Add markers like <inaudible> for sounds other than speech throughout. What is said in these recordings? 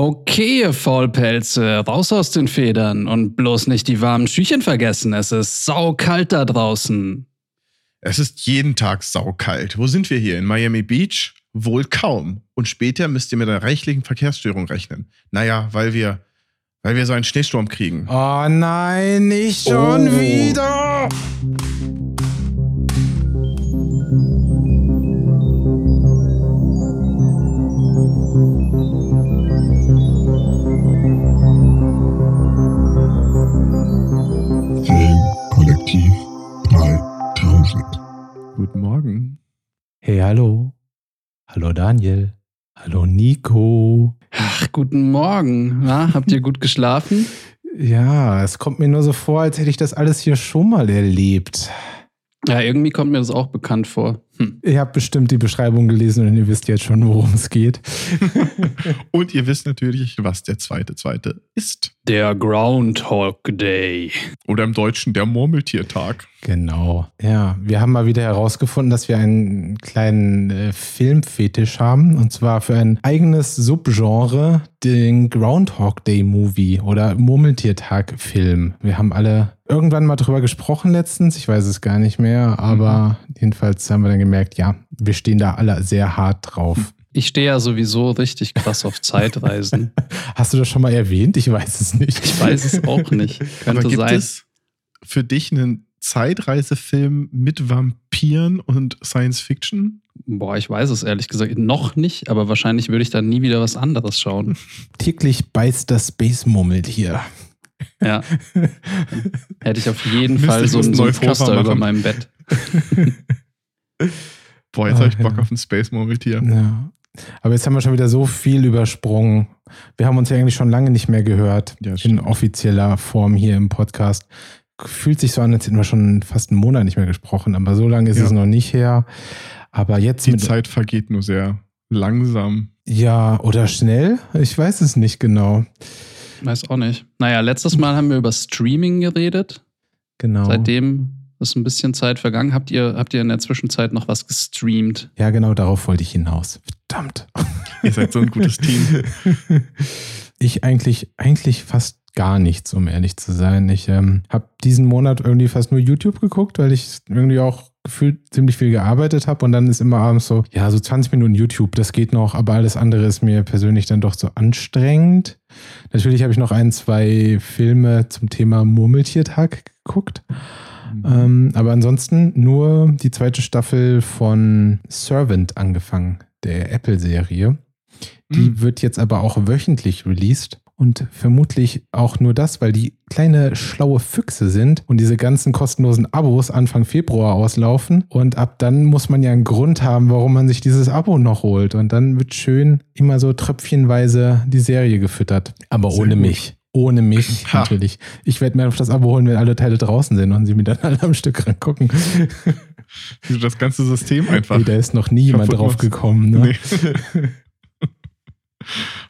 Okay, ihr Faulpelze, raus aus den Federn und bloß nicht die warmen Schüchen vergessen. Es ist saukalt da draußen. Es ist jeden Tag saukalt. Wo sind wir hier? In Miami Beach? Wohl kaum. Und später müsst ihr mit einer reichlichen Verkehrsstörung rechnen. Naja, weil wir, weil wir so einen Schneesturm kriegen. Oh nein, nicht schon Oh. wieder. Hey, hallo. Hallo Daniel. Hallo Nico. Ach, guten Morgen. Na, habt ihr gut geschlafen? <laughs> Ja, es kommt mir nur so vor, als hätte ich das alles hier schon mal erlebt. Ja, irgendwie kommt mir das auch bekannt vor. Hm. Ihr habt bestimmt die Beschreibung gelesen und ihr wisst jetzt schon, worum es geht. <laughs> Und ihr wisst natürlich, was der zweite zweite ist. Der Groundhog Day. Oder im Deutschen der Murmeltiertag. Genau. Ja, wir haben mal wieder herausgefunden, dass wir einen kleinen äh, Filmfetisch haben. Und zwar für ein eigenes Subgenre, den Groundhog Day Movie oder Murmeltiertag-Film. Wir haben alle irgendwann mal drüber gesprochen letztens. Ich weiß es gar nicht mehr. Aber jedenfalls haben wir dann gemerkt, ja, wir stehen da alle sehr hart drauf. Ich stehe ja sowieso richtig krass auf Zeitreisen. <laughs> Hast du das schon mal erwähnt? Ich weiß es nicht. Ich weiß es auch nicht. <laughs> Aber Könnte gibt sein. es für dich einen Zeitreisefilm mit Vampiren und Science Fiction? Boah, ich weiß es ehrlich gesagt noch nicht, aber wahrscheinlich würde ich dann nie wieder was anderes schauen. <laughs> Täglich beißt das Space Murmeltier. Ja. Hätte ich auf jeden Fall so ein, so ein Poster über meinem Bett. Boah, jetzt Ah, habe ich Bock ja. auf ein Space Murmeltier. Ja. Aber jetzt haben wir schon wieder so viel übersprungen. Wir haben uns ja eigentlich schon lange nicht mehr gehört Ja, in stimmt. offizieller Form hier im Podcast. Fühlt sich so an, als hätten wir schon fast einen Monat nicht mehr gesprochen, aber so lange ist Ja. es noch nicht her. Aber jetzt Die mit, Zeit vergeht nur sehr langsam. ja, oder schnell? Ich weiß es nicht genau. Weiß auch nicht. Naja, letztes Mal haben wir über Streaming geredet. Genau. Seitdem ist ein bisschen Zeit vergangen. Habt ihr, habt ihr in der Zwischenzeit noch was gestreamt? Ja, genau, darauf wollte ich hinaus. Verdammt. <laughs> Ihr seid so ein gutes Team. <laughs> Ich eigentlich, eigentlich fast gar nichts, um ehrlich zu sein. Ich ähm, habe diesen Monat irgendwie fast nur YouTube geguckt, weil ich irgendwie auch gefühlt ziemlich viel gearbeitet habe und dann ist immer abends so, ja, so 20 Minuten YouTube, das geht noch, aber alles andere ist mir persönlich dann doch so anstrengend. Natürlich habe ich noch ein, zwei Filme zum Thema Murmeltiertag geguckt. Ähm, aber ansonsten nur die zweite Staffel von Servant angefangen, der Apple-Serie. Die Mhm. wird jetzt aber auch wöchentlich released. Und vermutlich auch nur das, weil die kleine schlaue Füchse sind und diese ganzen kostenlosen Abos Anfang Februar auslaufen. Und ab dann muss man ja einen Grund haben, warum man sich dieses Abo noch holt. Und dann wird schön immer so tröpfchenweise die Serie gefüttert. Aber Sehr ohne gut. mich. Ohne mich <laughs> Ha. natürlich. Ich werde mir auf das Abo holen, wenn alle Teile draußen sind und sie mir dann <laughs> alle am Stück rangucken. Wie du das ganze System einfach. Hey, da ist noch nie jemand drauf gekommen. Ne? Nee. <laughs>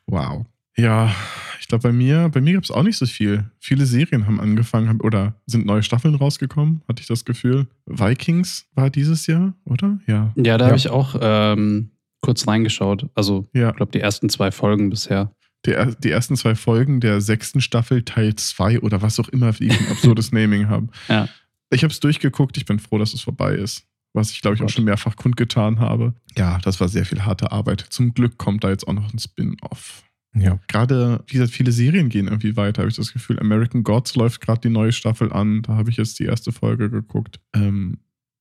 wow. Ja, ich glaube, bei mir, bei mir gab es auch nicht so viel. Viele Serien haben angefangen oder sind neue Staffeln rausgekommen, hatte ich das Gefühl. Vikings war dieses Jahr, oder? Ja. Ja, da Ja. habe ich auch ähm, kurz reingeschaut. Also, Ja. ich glaube, die ersten zwei Folgen bisher. Die, er- die ersten zwei Folgen der sechsten Staffel, Teil 2 oder was auch immer, die ein absurdes <laughs> Naming haben. Ja. Ich habe es durchgeguckt, ich bin froh, dass es vorbei ist. Was ich, glaube ich, auch schon mehrfach kundgetan habe. Ja, das war sehr viel harte Arbeit. Zum Glück kommt da jetzt auch noch ein Spin-off. Ja. Gerade, wie gesagt, viele Serien gehen irgendwie weiter, habe ich das Gefühl. American Gods läuft gerade die neue Staffel an. Da habe ich jetzt die erste Folge geguckt. Ähm,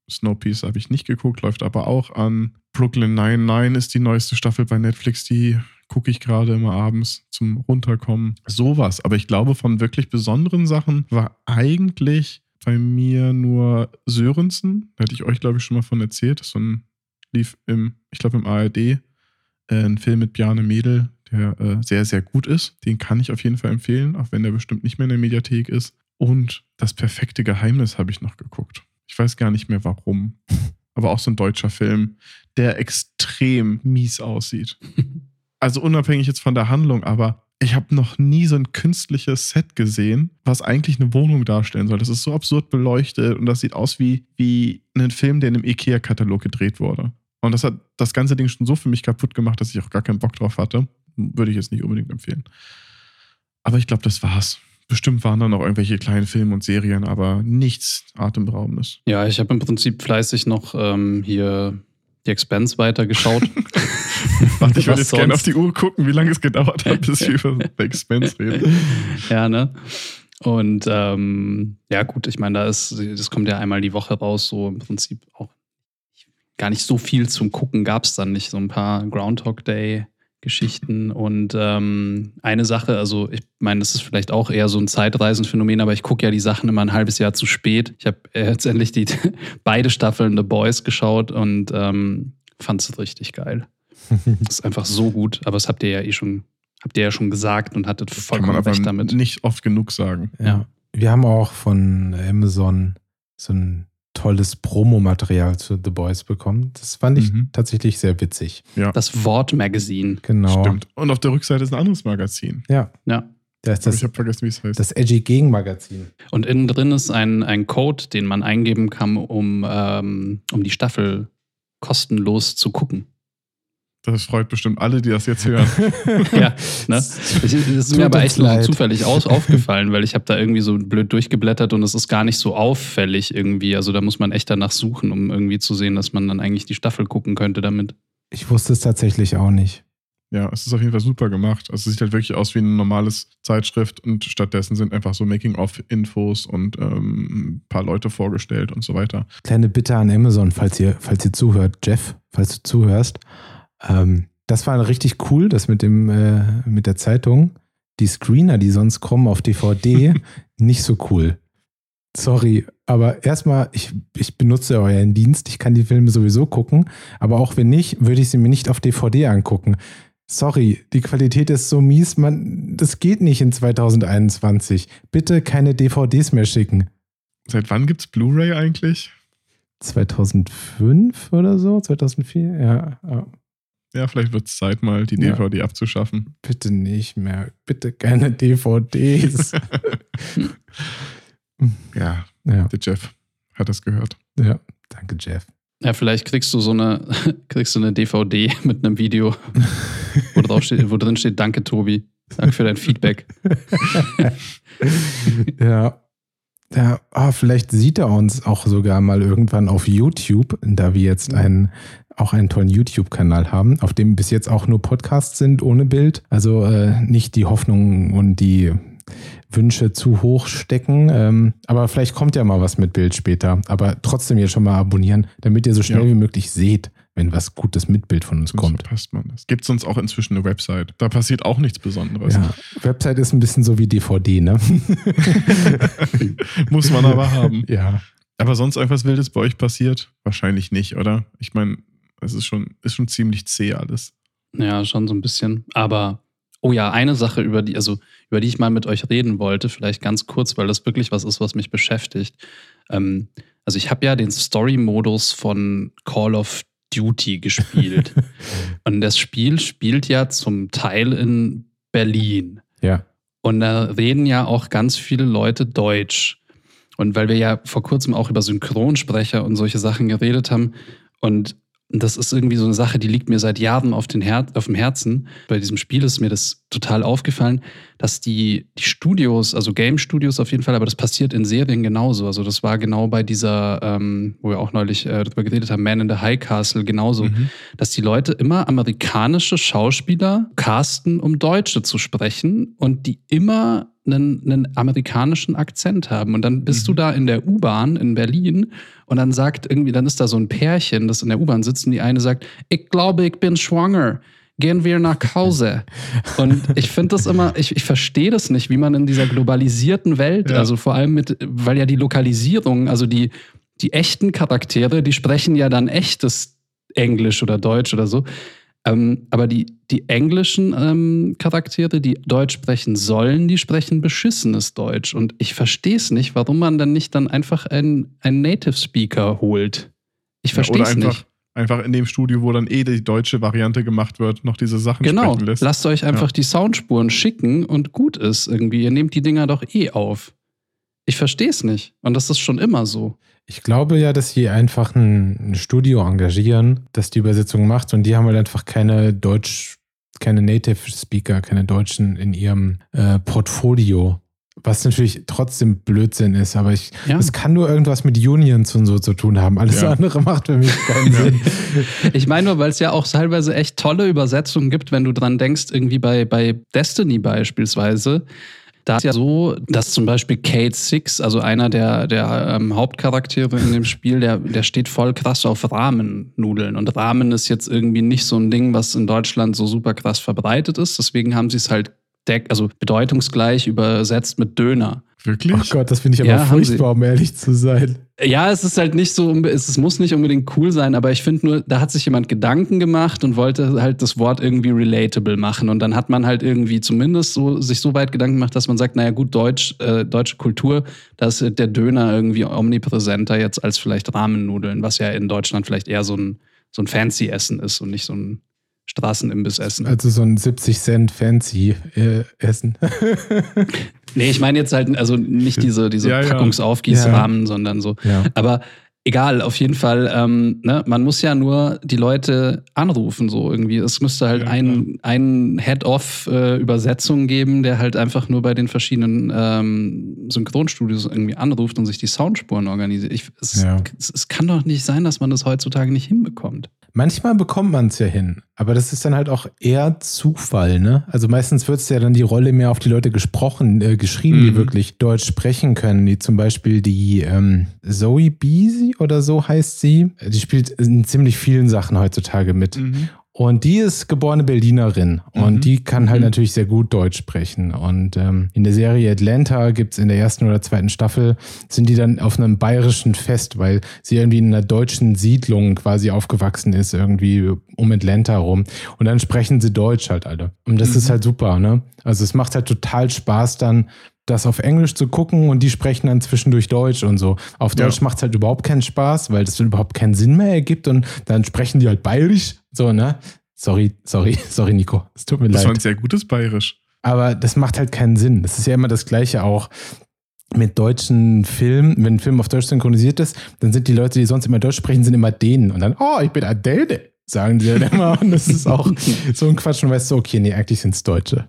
Snowpiece habe ich nicht geguckt, läuft aber auch an. Brooklyn 99 ist die neueste Staffel bei Netflix, die gucke ich gerade immer abends zum Runterkommen. Sowas. Aber ich glaube, von wirklich besonderen Sachen war eigentlich bei mir nur Sörensen. Da hatte ich euch, glaube ich, schon mal von erzählt. Das so ein, lief im, ich glaube, im ARD. Äh, ein Film mit Bjarne Mädel, der äh, sehr, sehr gut ist. Den kann ich auf jeden Fall empfehlen, auch wenn der bestimmt nicht mehr in der Mediathek ist. Und das perfekte Geheimnis habe ich noch geguckt. Ich weiß gar nicht mehr warum. <laughs> Aber auch so ein deutscher Film, der extrem mies aussieht. <laughs> Also unabhängig jetzt von der Handlung, aber ich habe noch nie so ein künstliches Set gesehen, was eigentlich eine Wohnung darstellen soll. Das ist so absurd beleuchtet und das sieht aus wie, wie ein Film, der in einem IKEA-Katalog gedreht wurde. Und das hat das ganze Ding schon so für mich kaputt gemacht, dass ich auch gar keinen Bock drauf hatte. würde ich jetzt nicht unbedingt empfehlen. Aber ich glaube, das war's. Bestimmt waren da noch irgendwelche kleinen Filme und Serien, aber nichts Atemberaubendes. Ja, ich habe im Prinzip fleißig noch ähm, hier die Expense weitergeschaut. <laughs> Warte, ich würde jetzt gerne auf die Uhr gucken, wie lange es gedauert hat, bis wir <laughs> über The Expense reden. ja, ne? Und ähm, ja, gut, ich meine, da ist, das kommt ja einmal die Woche raus, so im Prinzip auch gar nicht so viel zum Gucken gab es dann nicht. So ein paar Groundhog Day. Geschichten und ähm, eine Sache, also ich meine, das ist vielleicht auch eher so ein Zeitreisenphänomen, aber ich gucke ja die Sachen immer ein halbes Jahr zu spät. Ich habe jetzt endlich die <laughs> beide Staffeln The Boys geschaut und ähm, fand es richtig geil. Das <laughs> ist einfach so gut, aber das habt ihr ja eh schon, habt ihr ja schon gesagt und hattet Kann man vollkommen aber recht damit. nicht oft genug sagen. Ja. Wir haben auch von Amazon so ein tolles Promomaterial zu The Boys bekommen. Das fand ich Mhm. tatsächlich sehr witzig. Das Wort-Magazin. Genau. Stimmt. Und auf der Rückseite ist ein anderes Magazin. Ja, Ja. da ist das, ich habe vergessen, wie es heißt. das Edgy Gegenmagazin. Und innen drin ist ein, ein Code, den man eingeben kann, um, ähm, um die Staffel kostenlos zu gucken. Das freut bestimmt alle, die das jetzt hören. <laughs> Ja, ne? Ich, das ist Tut mir aber echt nur so zufällig aus, <laughs> aufgefallen, weil ich habe da irgendwie so blöd durchgeblättert und es ist gar nicht so auffällig irgendwie. Also da muss man echt danach suchen, um irgendwie zu sehen, dass man dann eigentlich die Staffel gucken könnte damit. Ich wusste es tatsächlich auch nicht. Ja, es ist auf jeden Fall super gemacht. Also es sieht halt wirklich aus wie ein normales Zeitschrift und stattdessen sind einfach so Making-of-Infos und ähm, ein paar Leute vorgestellt und so weiter. Kleine Bitte an Amazon, falls ihr, falls ihr zuhört, Jeff, falls du zuhörst. Ähm, das war richtig cool, das mit dem, äh, mit der Zeitung. Die Screener, die sonst kommen auf DVD, <laughs> nicht so cool. Sorry, aber erstmal, ich, ich benutze euren Dienst, ich kann die Filme sowieso gucken, aber auch wenn nicht, würde ich sie mir nicht auf DVD angucken. Sorry, die Qualität ist so mies, man, das geht nicht in 2021. Bitte keine DVDs mehr schicken. Seit wann gibt's Blu-ray eigentlich? 2005 oder so, 2004, ja. Ja. Vielleicht wird es Zeit, mal die Ja. DVD abzuschaffen. Bitte nicht mehr, bitte keine DVDs. <laughs> ja, ja, der Jeff hat das gehört. ja, danke Jeff. Ja, vielleicht kriegst du so eine, <laughs> kriegst du eine DVD mit einem Video, wo, drauf steht, wo drin steht, danke Tobi. Danke für dein Feedback. <laughs> ja. Ja, ah, vielleicht sieht er uns auch sogar mal irgendwann auf YouTube, da wir jetzt einen, auch einen tollen YouTube-Kanal haben, auf dem bis jetzt auch nur Podcasts sind ohne Bild. Also äh, nicht die Hoffnungen und die Wünsche zu hoch stecken. Ähm, aber vielleicht kommt ja mal was mit Bild später. Aber trotzdem jetzt schon mal abonnieren, damit ihr so schnell Ja. wie möglich seht, wenn was Gutes mit Bild von uns kommt. verpasst man das. Gibt es uns auch inzwischen eine Website? Da passiert auch nichts Besonderes. Ja, Website ist ein bisschen so wie DVD, ne? <laughs> Muss man aber haben. ja. Aber sonst irgendwas Wildes bei euch passiert? Wahrscheinlich nicht, oder? Ich meine, es ist schon, ist schon ziemlich zäh alles. Ja, schon so ein bisschen. Aber, oh ja, eine Sache, über die, also über die ich mal mit euch reden wollte, vielleicht ganz kurz, weil das wirklich was ist, was mich beschäftigt. Ähm, also ich habe ja den Story-Modus von Call of Duty gespielt. <laughs> Und das Spiel spielt ja zum Teil in Berlin. Ja. Und da reden ja auch ganz viele Leute Deutsch. Und weil wir ja vor kurzem auch über Synchronsprecher und solche Sachen geredet haben. Und das ist irgendwie so eine Sache, die liegt mir seit Jahren auf, den Her auf dem Herzen. Bei diesem Spiel ist mir das total aufgefallen, dass die, die Studios, also Game-Studios auf jeden Fall, aber das passiert in Serien genauso. Also das war genau bei dieser, ähm, wo wir auch neulich äh, darüber geredet haben, Man in the High Castle genauso Mhm. dass die Leute immer amerikanische Schauspieler casten, um Deutsche zu sprechen und die immer einen, einen amerikanischen Akzent haben. Und dann bist Mhm. du da in der U-Bahn in Berlin und dann sagt irgendwie, dann ist da so ein Pärchen, das in der U-Bahn sitzt und die eine sagt, ich glaube, ich bin schwanger. Gehen wir nach Hause. Und ich finde das immer, ich, ich verstehe das nicht, wie man in dieser globalisierten Welt, Ja. also vor allem mit, weil ja die Lokalisierung, also die, die echten Charaktere, die sprechen ja dann echtes Englisch oder Deutsch oder so. Ähm, aber die, die englischen ähm, Charaktere, die Deutsch sprechen sollen, die sprechen beschissenes Deutsch. Und ich verstehe es nicht, warum man dann nicht dann einfach einen, einen Native Speaker holt. Ich Ja, verstehe es einfach, nicht. Einfach in dem Studio, wo dann eh die deutsche Variante gemacht wird, noch diese Sachen Genau, sprechen lässt. lasst euch einfach die Soundspuren schicken und gut ist irgendwie. Ihr nehmt die Dinger doch eh auf. Ich verstehe es nicht. Und das ist schon immer so. Ich glaube ja, dass sie einfach ein, Studio engagieren, das die Übersetzung macht und die haben halt einfach keine keine Native Speaker, keine Deutschen in ihrem äh, Portfolio. Was natürlich trotzdem Blödsinn ist, aber ich, Ja. es kann nur irgendwas mit Unions und so zu tun haben. Alles Ja. andere macht für mich keinen <laughs> Sinn. Ich meine nur, weil es ja auch teilweise echt tolle Übersetzungen gibt, wenn du dran denkst, irgendwie bei, bei Destiny beispielsweise. Da ist ja so, dass zum Beispiel Kate Six, also einer der, der ähm, Hauptcharaktere in dem Spiel, der, der steht voll krass auf Ramen-Nudeln. Und Ramen ist jetzt irgendwie nicht so ein Ding, was in Deutschland so super krass verbreitet ist. Deswegen haben sie es halt deck, also bedeutungsgleich übersetzt mit Döner. Wirklich? Oh Gott, das finde ich aber Ja, furchtbar, um ehrlich zu sein. Ja, es ist halt nicht so, es muss nicht unbedingt cool sein, aber ich finde nur, da hat sich jemand Gedanken gemacht und wollte halt das Wort irgendwie relatable machen. Und dann hat man halt irgendwie zumindest so, sich so weit Gedanken gemacht, dass man sagt, naja gut, Deutsch, äh, deutsche Kultur, da ist der Döner irgendwie omnipräsenter jetzt als vielleicht Rahmennudeln, was ja in Deutschland vielleicht eher so ein, so ein Fancy-Essen ist und nicht so ein Straßenimbiss-Essen. Also so ein 70 Cent fancy äh, Essen. Nee, ich meine jetzt halt, also nicht diese, diese Ja, ja. Packungsaufgießrahmen, sondern so. ja. Aber egal, auf jeden Fall, ähm, ne, man muss ja nur die Leute anrufen, so irgendwie. Es müsste halt Ja, ein, ein Head-Off-Übersetzung geben, der halt einfach nur bei den verschiedenen ähm, Synchronstudios irgendwie anruft und sich die Soundspuren organisiert. Ich, es, Ja. es, es kann doch nicht sein, dass man das heutzutage nicht hinbekommt. Manchmal bekommt man es ja hin, aber das ist dann halt auch eher Zufall, ne? Also meistens wird es ja dann die Rolle mehr auf die Leute gesprochen, äh, geschrieben, die Mhm. wirklich Deutsch sprechen können. Die zum Beispiel die ähm, Zoe Beasy oder so heißt sie. Die spielt in ziemlich vielen Sachen heutzutage mit. Mhm. Und die ist geborene Berlinerin und Mhm. die kann halt Mhm. natürlich sehr gut Deutsch sprechen. Und ähm, in der Serie Atlanta gibt es in der ersten oder zweiten Staffel, sind die dann auf einem bayerischen Fest, weil sie irgendwie in einer deutschen Siedlung quasi aufgewachsen ist, irgendwie um Atlanta rum. Und dann sprechen sie Deutsch halt alle. Und das Mhm. ist halt super, ne? Also es macht halt total Spaß dann, das auf Englisch zu gucken und die sprechen dann zwischendurch Deutsch und so. Auf Ja. Deutsch macht es halt überhaupt keinen Spaß, weil das überhaupt keinen Sinn mehr ergibt und dann sprechen die halt bayerisch. So, ne? Sorry, sorry, <laughs> sorry, Nico. Es tut mir Das war ein leid. sehr gutes Bayerisch. Aber das macht halt keinen Sinn. Das ist ja immer das Gleiche auch mit deutschen Filmen. Wenn ein Film auf Deutsch synchronisiert ist, dann sind die Leute, die sonst immer Deutsch sprechen, sind immer denen. Und dann, oh, ich bin Adele, sagen die dann immer. Und das ist auch <laughs> so ein Quatsch. Und weißt du, okay, nee, eigentlich sind es Deutsche.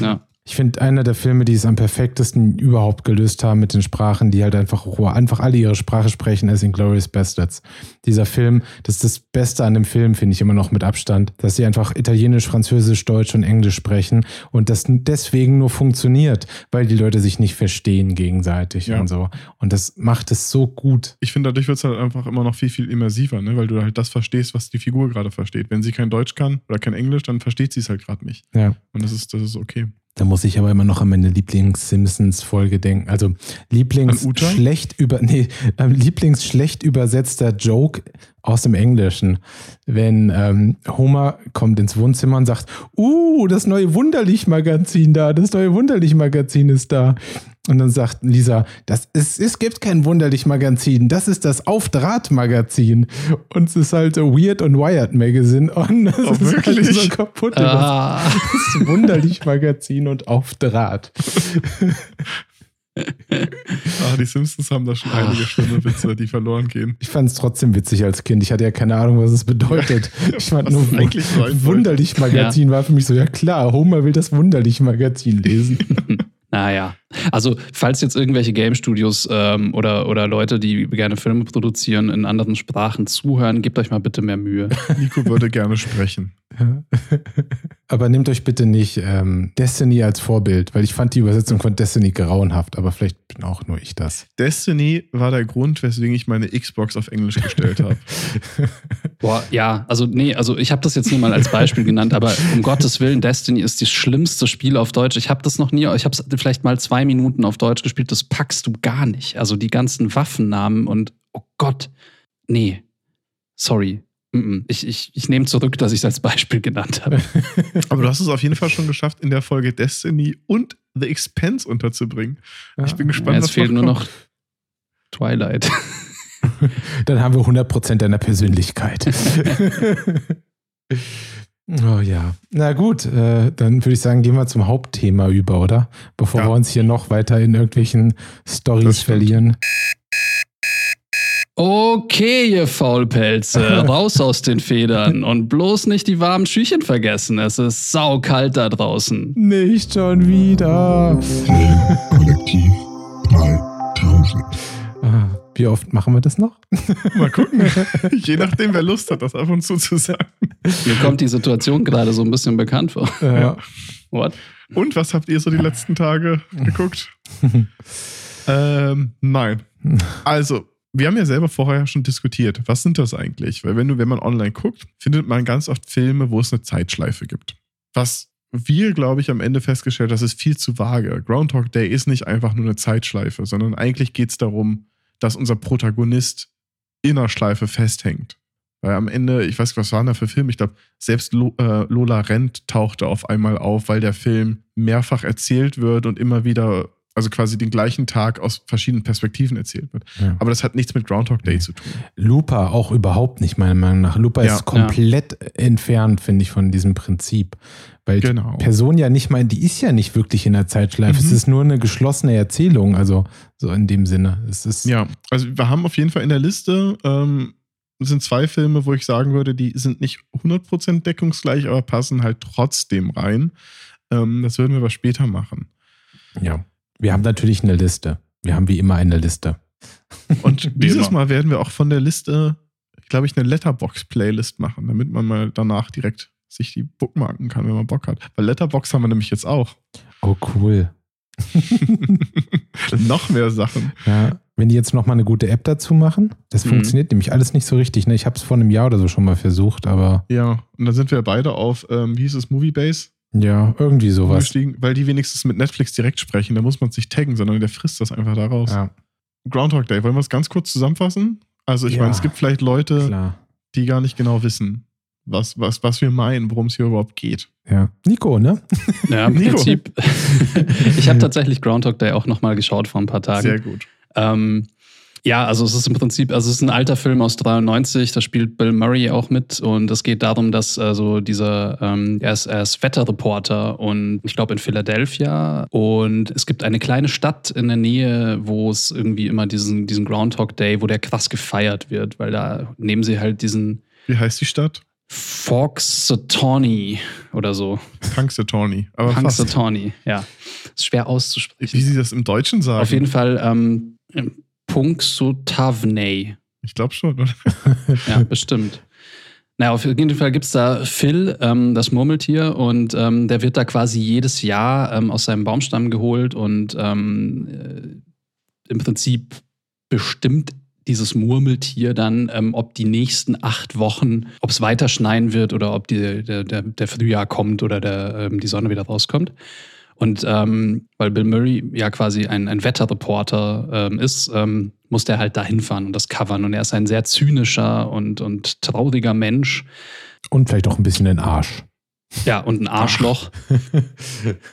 Ja. Ich finde, einer der Filme, die es am perfektesten überhaupt gelöst haben mit den Sprachen, die halt einfach, einfach alle ihre Sprache sprechen, ist Inglourious Bastards. Dieser Film, das ist das Beste an dem Film, finde ich immer noch mit Abstand, dass sie einfach Italienisch, Französisch, Deutsch und Englisch sprechen und das deswegen nur funktioniert, weil die Leute sich nicht verstehen gegenseitig Ja. und so. Und das macht es so gut. Ich finde, dadurch wird es halt einfach immer noch viel, viel immersiver, ne? weil du halt das verstehst, was die Figur gerade versteht. Wenn sie kein Deutsch kann oder kein Englisch, dann versteht sie es halt gerade nicht. Ja. Und das ist, das ist okay. Da muss ich aber immer noch an meine Lieblings-Simpsons-Folge denken. Also An Lieblings Uta? schlecht über nee, ähm, Lieblings schlecht übersetzter Joke aus dem Englischen. Wenn ähm, Homer kommt ins Wohnzimmer und sagt, uh, das neue Wunderlich-Magazin da, das neue Wunderlich-Magazin ist da. Und dann sagt Lisa, das ist, es gibt kein Wunderlich-Magazin, das ist das Auf-Draht-Magazin. Und es ist halt Weird und Wired Magazine. <laughs> Und das Oh, ist halt wirklich? so kaputt. Ah, Das Wunderlich-Magazin und auf Draht. Ah, die Simpsons haben da schon einige schlimme Witze, die verloren gehen. Ich fand es trotzdem witzig als Kind. Ich hatte ja keine Ahnung, was es bedeutet. <laughs> Ich fand Was nur eigentlich sein sollte. Wunderlich-Magazin war für mich so, ja klar, Homer will das Wunderlich-Magazin lesen. <laughs> naja. Also, falls jetzt irgendwelche Game-Studios ähm, oder, oder Leute, die gerne Filme produzieren, in anderen Sprachen zuhören, gebt euch mal bitte mehr Mühe. Nico würde gerne sprechen. <laughs> aber nehmt euch bitte nicht ähm, Destiny als Vorbild, weil ich fand die Übersetzung von Destiny grauenhaft, aber vielleicht bin auch nur ich das. Destiny war der Grund, weswegen ich meine Xbox auf Englisch gestellt habe. <laughs> Boah, ja, also nee, also ich habe das jetzt nur mal als Beispiel genannt, aber um <laughs> Gottes Willen, Destiny ist das schlimmste Spiel auf Deutsch. Ich habe das noch nie, ich habe es vielleicht mal zwei Minuten auf Deutsch gespielt, das packst du gar nicht. Also die ganzen Waffennamen und oh Gott, nee, sorry. Ich, ich, ich nehme zurück, dass ich es als Beispiel genannt habe. <laughs> Aber du hast es auf jeden Fall schon geschafft, in der Folge Destiny und The Expense unterzubringen. Ich bin gespannt, Jetzt was fehlt nur kommt. noch Twilight. <laughs> Dann haben wir 100% deiner Persönlichkeit. <laughs> oh ja. Na gut, äh, dann würde ich sagen, gehen wir zum Hauptthema über, oder? Bevor Ja. wir uns hier noch weiter in irgendwelchen Stories stimmt. Okay, ihr Faulpelze, <laughs> raus aus den Federn und bloß nicht die warmen Schüchen vergessen. Es ist saukalt da draußen. Nicht schon wieder. Filmkollektiv 3000. Ah, wie oft machen wir das noch? <laughs> Mal gucken. <laughs> Je nachdem, wer Lust hat, das ab und zu zu sagen. Mir kommt die Situation gerade so ein bisschen bekannt vor. Ja. What? Und was habt ihr so die letzten Tage geguckt? ähm, nein. Also, wir haben ja selber vorher schon diskutiert. Was sind das eigentlich? Weil wenn du, wenn man online guckt, findet man ganz oft Filme, wo es eine Zeitschleife gibt. Was wir, glaube ich, am Ende festgestellt, das ist viel zu vage. Groundhog Day ist nicht einfach nur eine Zeitschleife, sondern eigentlich geht es darum, dass unser Protagonist in einer Schleife festhängt. Weil am Ende, ich weiß nicht, was war denn da für Film? Ich glaube, selbst äh, Lola Rent tauchte auf einmal auf, weil der Film mehrfach erzählt wird und immer wieder, also quasi den gleichen Tag aus verschiedenen Perspektiven erzählt wird. Ja. Aber das hat nichts mit Groundhog Day zu tun. Looper auch überhaupt nicht, meiner Meinung nach. Looper Ja. ist komplett entfernt, finde ich, von diesem Prinzip. Weil die Genau. Person ja nicht mal, die ist ja nicht wirklich in der Zeitschleife. Mhm. Es ist nur eine geschlossene Erzählung, also so in dem Sinne. Es ist Ja, also wir haben auf jeden Fall in der Liste, ähm, sind zwei Filme, wo ich sagen würde, die sind nicht 100% deckungsgleich, aber passen halt trotzdem rein. Ähm, das würden wir aber später machen. ja. Wir haben natürlich eine Liste. Wir haben wie immer eine Liste. Und <laughs> dieses. Mal werden wir auch von der Liste, glaube ich, eine Letterbox-Playlist machen, damit man mal danach direkt sich die bookmarken kann, wenn man Bock hat. Weil Letterbox haben wir nämlich jetzt auch. Oh, cool. <laughs> Noch mehr Sachen. Ja, wenn die jetzt nochmal eine gute App dazu machen, das Mhm. funktioniert nämlich alles nicht so richtig. Ne? Ich habe es vor einem Jahr oder so schon mal versucht, aber Ja, und dann sind wir beide auf, ähm, wie hieß es, Moviebase ja, irgendwie sowas. weil die wenigstens mit Netflix direkt sprechen. Da muss man es nicht taggen, sondern der frisst das einfach da raus. Ja, Groundhog Day, wollen wir es ganz kurz zusammenfassen? Also ich Ja. meine, es gibt vielleicht Leute, klar. die gar nicht genau wissen, was, was, was wir meinen, worum es hier überhaupt geht. Ja. Nico, ne? Ja, im <laughs> Nico. Prinzip. <laughs> ich habe tatsächlich Groundhog Day auch nochmal geschaut vor ein paar Tagen. Sehr gut. Ähm, ja, also es ist im Prinzip, also es ist ein alter Film aus 93, da spielt Bill Murray auch mit und es geht darum, dass also dieser, ähm, er, ist, er ist Wetterreporter und ich glaube in Philadelphia und es gibt eine kleine Stadt in der Nähe, wo es irgendwie immer diesen, diesen Groundhog Day, wo der krass gefeiert wird, weil da nehmen sie halt diesen Wie heißt die Stadt? Foxatawny oder so. Punxsutawney. Aber. Punxsutawney, ja. Ist schwer auszusprechen. Wie sie das im Deutschen sagen. Auf jeden Fall ähm, Punxsutawney. Ich glaube schon, oder? <laughs> Ja, bestimmt. Naja, auf jeden Fall gibt es da Phil, ähm, das Murmeltier, und ähm, der wird da quasi jedes Jahr ähm, aus seinem Baumstamm geholt und ähm, äh, im Prinzip bestimmt dieses Murmeltier dann, ähm, ob die nächsten acht Wochen, ob es weiter schneien wird oder ob die, der, der, der Frühjahr kommt oder der, ähm, die Sonne wieder rauskommt. Und ähm, weil Bill Murray ja quasi ein, ein Wetterreporter ähm, ist, ähm, muss der halt dahin fahren und das covern. Und er ist ein sehr zynischer und, und trauriger Mensch. Und vielleicht auch ein bisschen den Arsch. Ja, und ein Arschloch.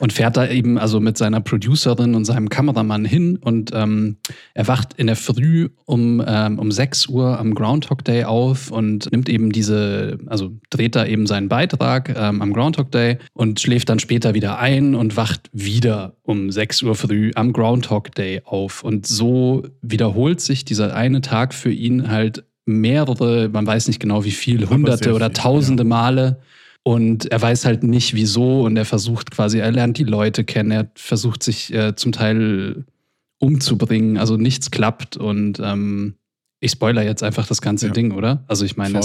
und fährt da eben also mit seiner Producerin und seinem Kameramann hin und ähm, er wacht in der Früh um, ähm, um 6 Uhr am Groundhog Day auf und nimmt eben diese, also dreht da eben seinen Beitrag ähm, am Groundhog Day und schläft dann später wieder ein und wacht wieder um 6 Uhr früh am Groundhog Day auf. Und so wiederholt sich dieser eine Tag für ihn halt mehrere, man weiß nicht genau wie viel, hunderte oder tausende Male. Und er weiß halt nicht wieso und er versucht quasi, er lernt die Leute kennen, er versucht sich äh, zum Teil umzubringen, also nichts klappt und ähm, ich spoiler jetzt einfach das ganze Ja. Ding, oder? Also ich meine,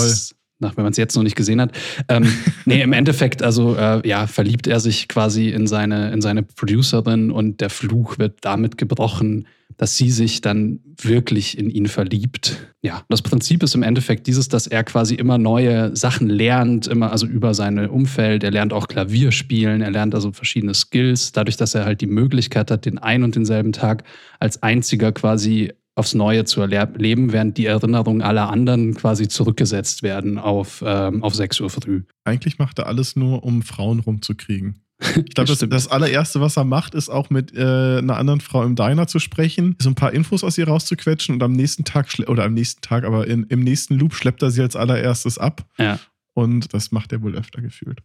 nach, wenn man es jetzt noch nicht gesehen hat. Ähm, <laughs> nee, im Endeffekt, also äh, ja, verliebt er sich quasi in seine, in seine Producerin und der Fluch wird damit gebrochen, dass sie sich dann wirklich in ihn verliebt. Ja, das Prinzip ist im Endeffekt dieses, dass er quasi immer neue Sachen lernt, immer also über sein Umfeld. Er lernt auch Klavier spielen, er lernt also verschiedene Skills, dadurch, dass er halt die Möglichkeit hat, den ein und denselben Tag als einziger quasi aufs Neue zu erleben, während die Erinnerungen aller anderen quasi zurückgesetzt werden auf, ähm, auf 6 Uhr früh. Eigentlich macht er alles nur, um Frauen rumzukriegen. Ich glaube, das, Stimmt. das allererste, was er macht, ist auch mit äh, einer anderen Frau im Diner zu sprechen, so ein paar Infos aus ihr rauszuquetschen und am nächsten Tag, oder am nächsten Tag, aber in, im nächsten Loop schleppt er sie als allererstes ab. Ja. Und das macht er wohl öfter gefühlt.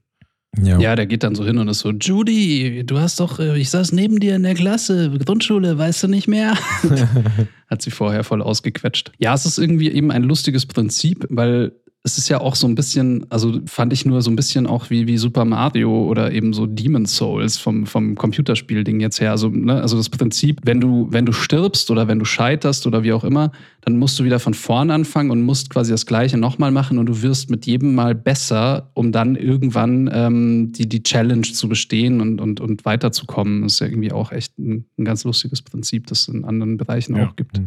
Ja. Ja, der geht dann so hin und ist so, Judy, du hast doch, äh, ich saß neben dir in der Klasse, Grundschule, weißt du nicht mehr? <laughs> Hat sie vorher voll ausgequetscht. Ja, es ist irgendwie eben ein lustiges Prinzip, weil es ist ja auch so ein bisschen, also fand ich nur so ein bisschen auch wie, wie Super Mario oder eben so Demon's Souls vom, vom Computerspielding jetzt her. Also, ne, also das Prinzip, wenn du, wenn du stirbst oder wenn du scheiterst oder wie auch immer, dann musst du wieder von vorn anfangen und musst quasi das Gleiche nochmal machen und du wirst mit jedem Mal besser, um dann irgendwann ähm, die, die Challenge zu bestehen und, und, und weiterzukommen. Das ist ja irgendwie auch echt ein, ein ganz lustiges Prinzip, das es in anderen Bereichen Ja. auch gibt.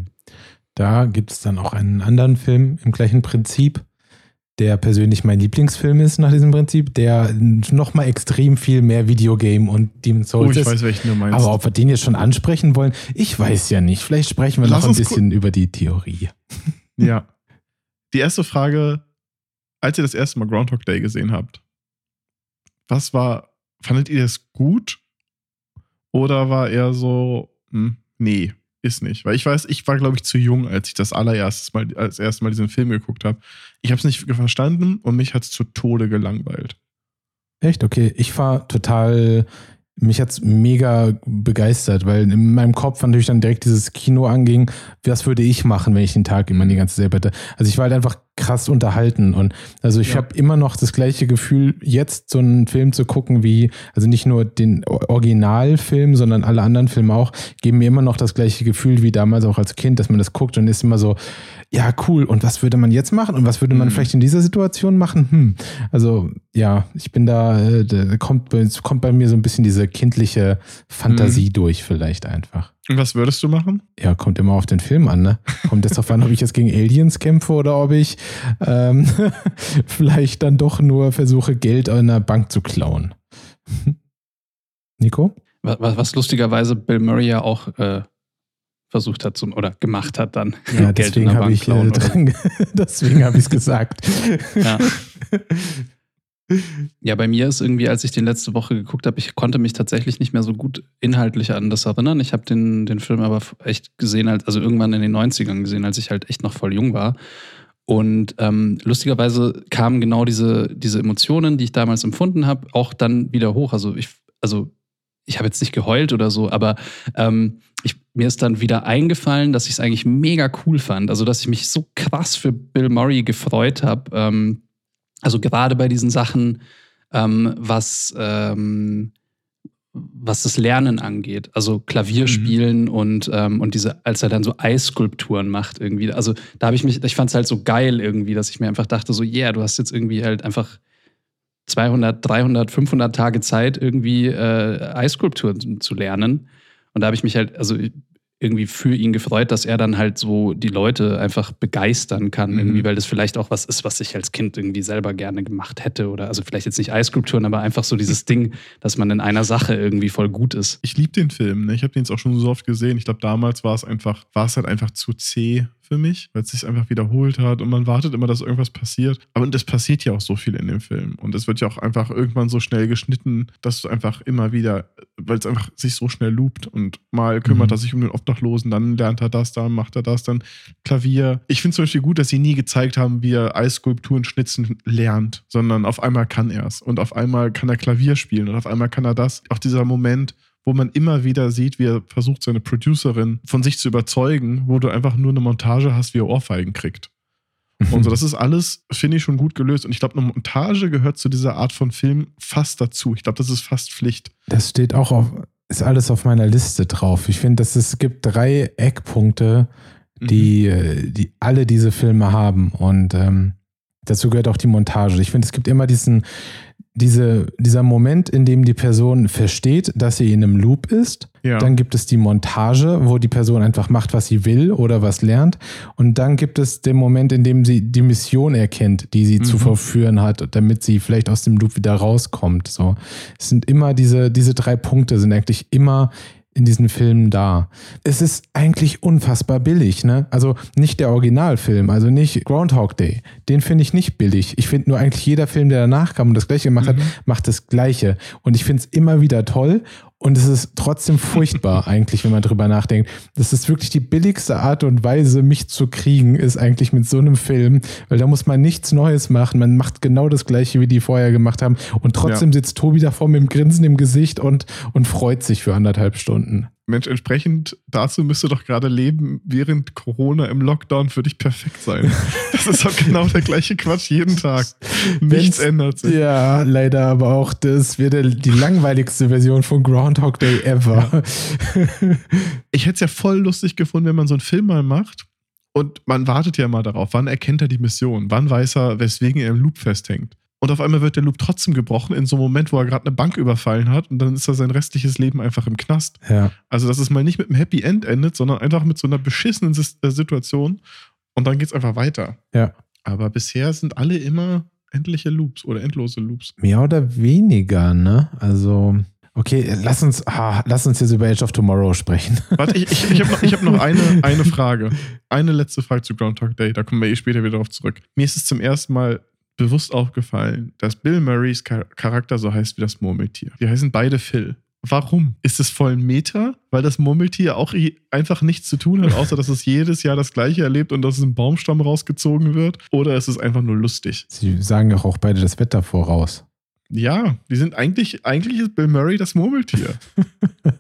Da gibt es dann auch einen anderen Film im gleichen Prinzip, der persönlich mein Lieblingsfilm ist nach diesem Prinzip, der nochmal extrem viel mehr Videogame und Demon's Oh, Souls ich ist. weiß, welchen du meinst. Aber ob wir den jetzt schon ansprechen wollen, ich weiß ja nicht. Vielleicht sprechen wir Lass noch ein bisschen über die Theorie. <laughs> Ja. Die erste Frage, als ihr das erste Mal Groundhog Day gesehen habt, was war, fandet ihr das gut? Oder war eher so, hm, nee, ist nicht. Weil ich weiß, ich war, glaube ich, zu jung, als ich das allererstes Mal, als erstes Mal diesen Film geguckt habe. Ich habe es nicht verstanden und mich hat es zu Tode gelangweilt. Echt? Okay. Ich war total, mich hat's mega begeistert, weil in meinem Kopf natürlich dann direkt dieses Kino anging. Was würde ich machen, wenn ich den Tag immer die ganze Zeit hätte? Also ich war halt einfach krass unterhalten und also ich Ja. habe immer noch das gleiche Gefühl, jetzt so einen Film zu gucken wie, also nicht nur den Originalfilm, sondern alle anderen Filme auch, geben mir immer noch das gleiche Gefühl wie damals auch als Kind, dass man das guckt und ist immer so, ja, cool, und was würde man jetzt machen und was würde man Mhm. vielleicht in dieser Situation machen? Hm. Also ja, ich bin da, äh, da kommt, kommt bei mir so ein bisschen diese kindliche Fantasie Mhm. durch vielleicht einfach. Und was würdest du machen? Ja, kommt immer auf den Film an, ne? Kommt jetzt darauf an, ob ich jetzt gegen Aliens kämpfe oder ob ich ähm, <laughs> vielleicht dann doch nur versuche, Geld an einer Bank zu klauen. <laughs> Nico? Was, was lustigerweise Bill Murray ja auch äh, versucht hat zum, oder gemacht hat dann. Ja, <laughs> Geld in deswegen der habe Bank ich klauen äh, deswegen habe ich es gesagt. Ja. Ja, bei mir ist irgendwie, als ich den letzte Woche geguckt habe, ich konnte mich tatsächlich nicht mehr so gut inhaltlich an das erinnern. Ich habe den, den Film aber echt gesehen, als, also irgendwann in den 90ern gesehen, als ich halt echt noch voll jung war. Und ähm, lustigerweise kamen genau diese, diese Emotionen, die ich damals empfunden habe, auch dann wieder hoch. Also ich, also ich habe jetzt nicht geheult oder so, aber ähm, ich, mir ist dann wieder eingefallen, dass ich es eigentlich mega cool fand. Also, dass ich mich so krass für Bill Murray gefreut habe. Ähm, also gerade bei diesen Sachen, ähm, was, ähm, was das Lernen angeht. Also Klavier Mhm. spielen und, ähm, und diese, als er dann so Eisskulpturen macht irgendwie. Also da habe ich mich, ich fand es halt so geil irgendwie, dass ich mir einfach dachte, so, yeah, du hast jetzt irgendwie halt einfach 200, 300, 500 Tage Zeit, irgendwie äh, Eisskulpturen zu lernen. Und da habe ich mich halt, also irgendwie für ihn gefreut, dass er dann halt so die Leute einfach begeistern kann, Mhm. irgendwie, weil das vielleicht auch was ist, was ich als Kind irgendwie selber gerne gemacht hätte. Oder also vielleicht jetzt nicht Eisskulpturen, aber einfach so dieses <laughs> Ding, dass man in einer Sache irgendwie voll gut ist. Ich liebe den Film. Ne? Ich habe den jetzt auch schon so oft gesehen. Ich glaube, damals war es einfach, war es halt einfach zu zäh für mich, weil es sich einfach wiederholt hat und man wartet immer, dass irgendwas passiert. Aber es passiert ja auch so viel in dem Film. Und es wird ja auch einfach irgendwann so schnell geschnitten, dass du einfach immer wieder, weil es einfach sich so schnell loopt und mal kümmert Mhm. er sich um den Obdachlosen, dann lernt er das, dann macht er das, dann Klavier. Ich finde zum Beispiel gut, dass sie nie gezeigt haben, wie er Eisskulpturen schnitzen lernt, sondern auf einmal kann er es. Und auf einmal kann er Klavier spielen und auf einmal kann er das. Auch dieser Moment, wo man immer wieder sieht, wie er versucht, seine Producerin von sich zu überzeugen, wo du einfach nur eine Montage hast, wie er Ohrfeigen kriegt. Und so, <laughs> das ist alles, finde ich, schon gut gelöst. Und ich glaube, eine Montage gehört zu dieser Art von Film fast dazu. Ich glaube, das ist fast Pflicht. Das steht auch auf, ist alles auf meiner Liste drauf. Ich finde, dass es gibt drei Eckpunkte, die, äh, die alle diese Filme haben. Und ähm, dazu gehört auch die Montage. Ich finde, es gibt immer diesen, diese, dieser Moment, in dem die Person versteht, dass sie in einem Loop ist. Ja. Dann gibt es die Montage, wo die Person einfach macht, was sie will oder was lernt. Und dann gibt es den Moment, in dem sie die Mission erkennt, die sie zu Mhm. verführen hat, damit sie vielleicht aus dem Loop wieder rauskommt. So, es sind immer diese, diese drei Punkte sind eigentlich immer in diesen Filmen da. Es ist eigentlich unfassbar billig, ne? Also nicht der Originalfilm, also nicht Groundhog Day. Den finde ich nicht billig. Ich finde nur eigentlich jeder Film, der danach kam und das gleiche gemacht hat, Mhm. macht das Gleiche. Und ich finde es immer wieder toll. Und es ist trotzdem <laughs> furchtbar eigentlich, wenn man drüber nachdenkt. Das ist wirklich die billigste Art und Weise, mich zu kriegen, ist eigentlich mit so einem Film, weil da muss man nichts Neues machen. Man macht genau das Gleiche, wie die vorher gemacht haben. Und trotzdem Ja. sitzt Tobi davor mit dem Grinsen im Gesicht und, und freut sich für anderthalb Stunden. Mensch, entsprechend dazu müsste doch gerade Leben während Corona im Lockdown für dich perfekt sein. <laughs> Das ist doch genau der gleiche Quatsch jeden Tag. Nichts Wenn's- ändert sich. Ja, leider aber auch, das wird die langweiligste Version von Groundhog Day ever. Ich hätte es ja voll lustig gefunden, wenn man so einen Film mal macht und man wartet ja mal darauf, wann erkennt er die Mission, wann weiß er, weswegen er im Loop festhängt. Und auf einmal wird der Loop trotzdem gebrochen in so einem Moment, wo er gerade eine Bank überfallen hat und dann ist er sein restliches Leben einfach im Knast. ja. Also, dass es mal nicht mit einem Happy End endet, sondern einfach mit so einer beschissenen äh, Situation und dann geht es einfach weiter. Ja. Aber bisher sind alle immer endliche Loops oder endlose Loops. Mehr oder weniger, ne? Also, okay, lass uns, ah, lass uns jetzt über Age of Tomorrow sprechen. <laughs> Warte, ich, ich, ich habe noch, ich hab noch eine, eine Frage. Eine letzte Frage zu Groundhog Day. Da kommen wir eh später wieder drauf zurück. Mir ist es zum ersten Mal bewusst aufgefallen, dass Bill Murrays Char- Charakter so heißt wie das Murmeltier. Die heißen beide Phil. Warum? Ist es voll ein Meta? Weil das Murmeltier auch einfach nichts zu tun hat, <laughs> außer dass es jedes Jahr das Gleiche erlebt und dass es ein Baumstamm rausgezogen wird? Oder ist es einfach nur lustig? Sie sagen doch auch beide das Wetter voraus. Ja, die sind eigentlich, eigentlich ist Bill Murray das Murmeltier. <laughs>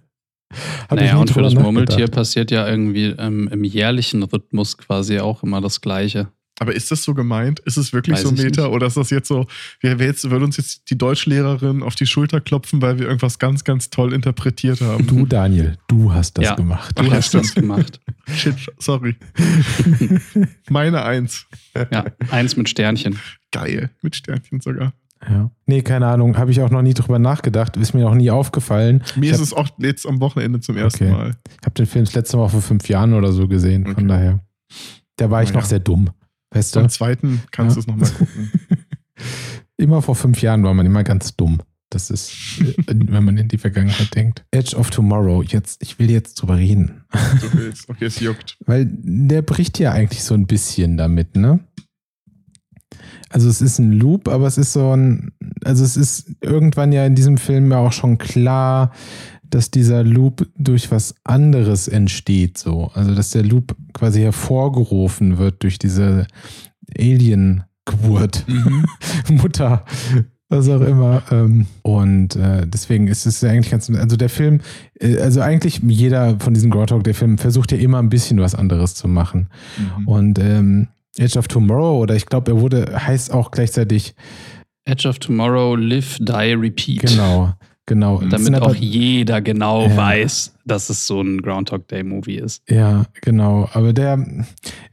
Hab naja, und für das Murmeltier passiert ja irgendwie ähm, im jährlichen Rhythmus quasi auch immer das Gleiche. Aber ist das so gemeint? Ist es wirklich Weiß so Meta? Oder ist das jetzt so, wir, wir jetzt, würde uns jetzt die Deutschlehrerin auf die Schulter klopfen, weil wir irgendwas ganz, ganz toll interpretiert haben? Du, Daniel, du hast das Ja. gemacht. Du Ach, ja, hast das gemacht. <laughs> Shit, sorry. <laughs> Meine Eins. Ja, eins mit Sternchen. Geil. Mit Sternchen sogar. Ja. Nee, keine Ahnung, habe ich auch noch nie drüber nachgedacht, ist mir auch nie aufgefallen. Mir Ich ist hab- es auch jetzt am Wochenende zum ersten Okay. Mal. Ich habe den Film das letzte Mal vor fünf Jahren oder so gesehen, von Okay. daher. Da war ich Naja. noch sehr dumm. Weißt Beim du? zweiten kannst Ja. du es nochmal gucken. <laughs> Immer vor fünf Jahren war man immer ganz dumm. Das ist, äh, wenn man in die Vergangenheit denkt. Edge of Tomorrow, jetzt, ich will jetzt drüber reden. Du willst. Okay, es juckt. Weil der bricht ja eigentlich so ein bisschen damit, ne? Also es ist ein Loop, aber es ist so ein, also es ist irgendwann ja in diesem Film ja auch schon klar, dass dieser Loop durch was anderes entsteht, so. Also dass der Loop quasi hervorgerufen wird durch diese Alien-Geburt. Mhm. <laughs> Mutter, was auch immer. Ähm, und äh, deswegen ist es ja eigentlich ganz, also der Film, äh, also eigentlich jeder von diesen Groundhog, der Film versucht ja immer ein bisschen was anderes zu machen. Mhm. Und ähm, Edge of Tomorrow, oder ich glaube, er wurde, heißt auch gleichzeitig, Edge of Tomorrow, Live, Die, Repeat. genau, genau. Sind Damit auch jeder genau Ja. weiß, dass es so ein Groundhog Day Movie ist. Ja, genau. Aber der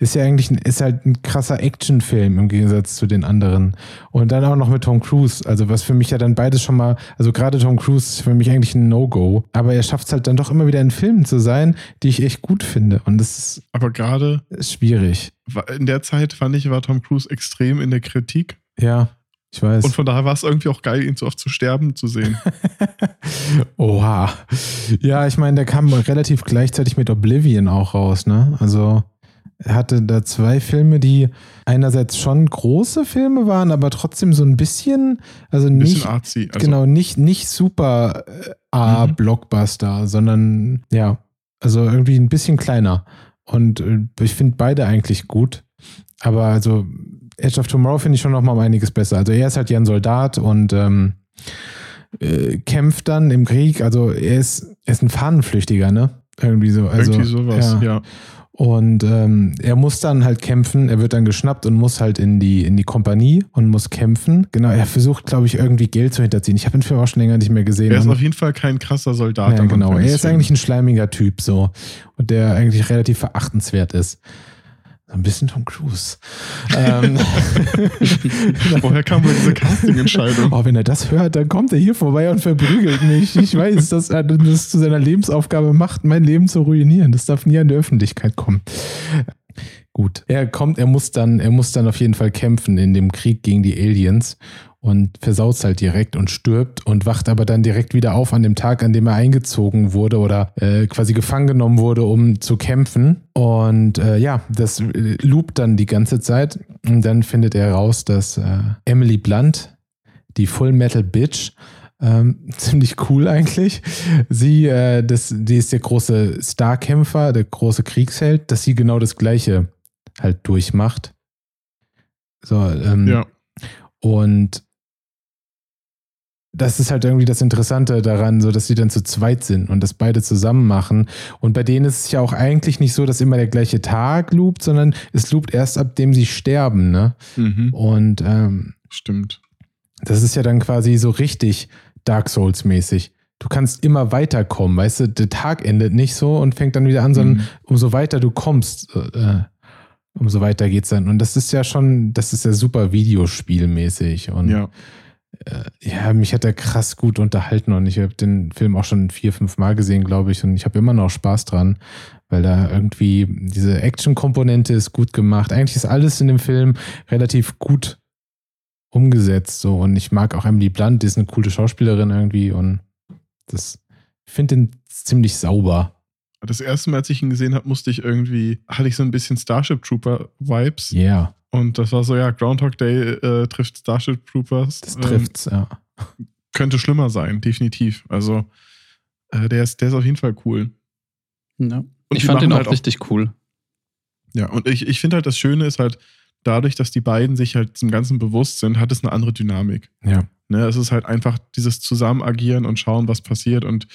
ist ja eigentlich ein, ist halt ein krasser Actionfilm im Gegensatz zu den anderen. Und dann auch noch mit Tom Cruise. Also was für mich ja dann beides schon mal, also gerade Tom Cruise ist für mich eigentlich ein No-Go. Aber er schafft es halt dann doch immer wieder in Filmen zu sein, die ich echt gut finde. Und das Aber gerade ist, ist schwierig. in der Zeit fand ich, war Tom Cruise extrem in der Kritik. Ja, ich weiß. Und von daher war es irgendwie auch geil, ihn so oft zu sterben zu sehen. <laughs> Oha. Ja, ich meine, der kam relativ gleichzeitig mit Oblivion auch raus, ne? Also er hatte da zwei Filme, die einerseits schon große Filme waren, aber trotzdem so ein bisschen, also Ein bisschen nicht, artsy. Also, genau, nicht, nicht super äh, A-Blockbuster, sondern ja, also irgendwie ein bisschen kleiner. Und äh, ich finde beide eigentlich gut. Aber also Edge of Tomorrow finde ich schon noch mal um einiges besser. Also er ist halt ja ein Soldat und ähm, äh, kämpft dann im Krieg. Also er ist, er ist ein Fahnenflüchtiger, ne? Irgendwie so. Also, irgendwie sowas, ja. ja. Und ähm, er muss dann halt kämpfen, er wird dann geschnappt und muss halt in die, in die Kompanie und muss kämpfen. Genau, er versucht, glaube ich, irgendwie Geld zu hinterziehen. Ich habe den Film auch schon länger nicht mehr gesehen. Er ist auf jeden Fall kein krasser Soldat. ja, genau. Er ist eigentlich ein schleimiger Typ so. Und der eigentlich relativ verachtenswert ist. Ein bisschen Tom Cruise. ähm. <laughs> Woher kam wohl diese Casting-Entscheidung? oh, wenn er das hört, dann kommt er hier vorbei und verprügelt mich. Ich weiß, dass er das zu seiner Lebensaufgabe macht, mein Leben zu ruinieren. Das darf nie an die Öffentlichkeit kommen. Gut. Er kommt, er muss dann, er muss dann auf jeden Fall kämpfen in dem Krieg gegen die Aliens und versaut halt direkt und stirbt und wacht aber dann direkt wieder auf an dem Tag, an dem er eingezogen wurde oder äh, quasi gefangen genommen wurde, um zu kämpfen. Und äh, ja, das äh, loopt dann die ganze Zeit und dann findet er raus, dass äh, Emily Blunt, die Full Metal Bitch, Ähm, <laughs> ziemlich cool eigentlich. Sie, äh, das, die ist der große Starkämpfer, der große Kriegsheld, dass sie genau das Gleiche halt durchmacht. So, ähm, Ja. und das ist halt irgendwie das Interessante daran, so dass sie dann zu zweit sind und das beide zusammen machen. Und bei denen ist es ja auch eigentlich nicht so, dass immer der gleiche Tag loopt, sondern es loopt erst ab dem sie sterben, ne? Mhm. Und ähm, Stimmt. das ist ja dann quasi so richtig Dark Souls-mäßig. Du kannst immer weiterkommen, weißt du, der Tag endet nicht so und fängt dann wieder an, sondern Mhm. umso weiter du kommst, äh, umso weiter geht's dann. Und das ist ja schon, das ist ja super Videospielmäßig. Und Ja. Äh, ja, mich hat er krass gut unterhalten und ich habe den Film auch schon vier, fünf Mal gesehen, glaube ich. Und ich habe immer noch Spaß dran, weil da irgendwie diese Action-Komponente ist gut gemacht. Eigentlich ist alles in dem Film relativ gut umgesetzt. So. Und ich mag auch Emily Blunt, die ist eine coole Schauspielerin irgendwie. Und das, ich finde den ziemlich sauber. Das erste Mal, als ich ihn gesehen habe, musste ich irgendwie, hatte ich so ein bisschen Starship Trooper Vibes. Yeah, Und das war so, ja, Groundhog Day äh, trifft Starship Troopers. das Ähm, trifft's, ja. könnte schlimmer sein, definitiv. Also, äh, der, ist, der ist auf jeden Fall cool. Ja. Und ich fand den auch halt auch- richtig cool. Ja, und ich, ich finde halt, das Schöne ist halt, dadurch, dass die beiden sich halt zum Ganzen bewusst sind, hat es eine andere Dynamik. Ja. Ne, es ist halt einfach dieses Zusammenagieren und schauen, was passiert und,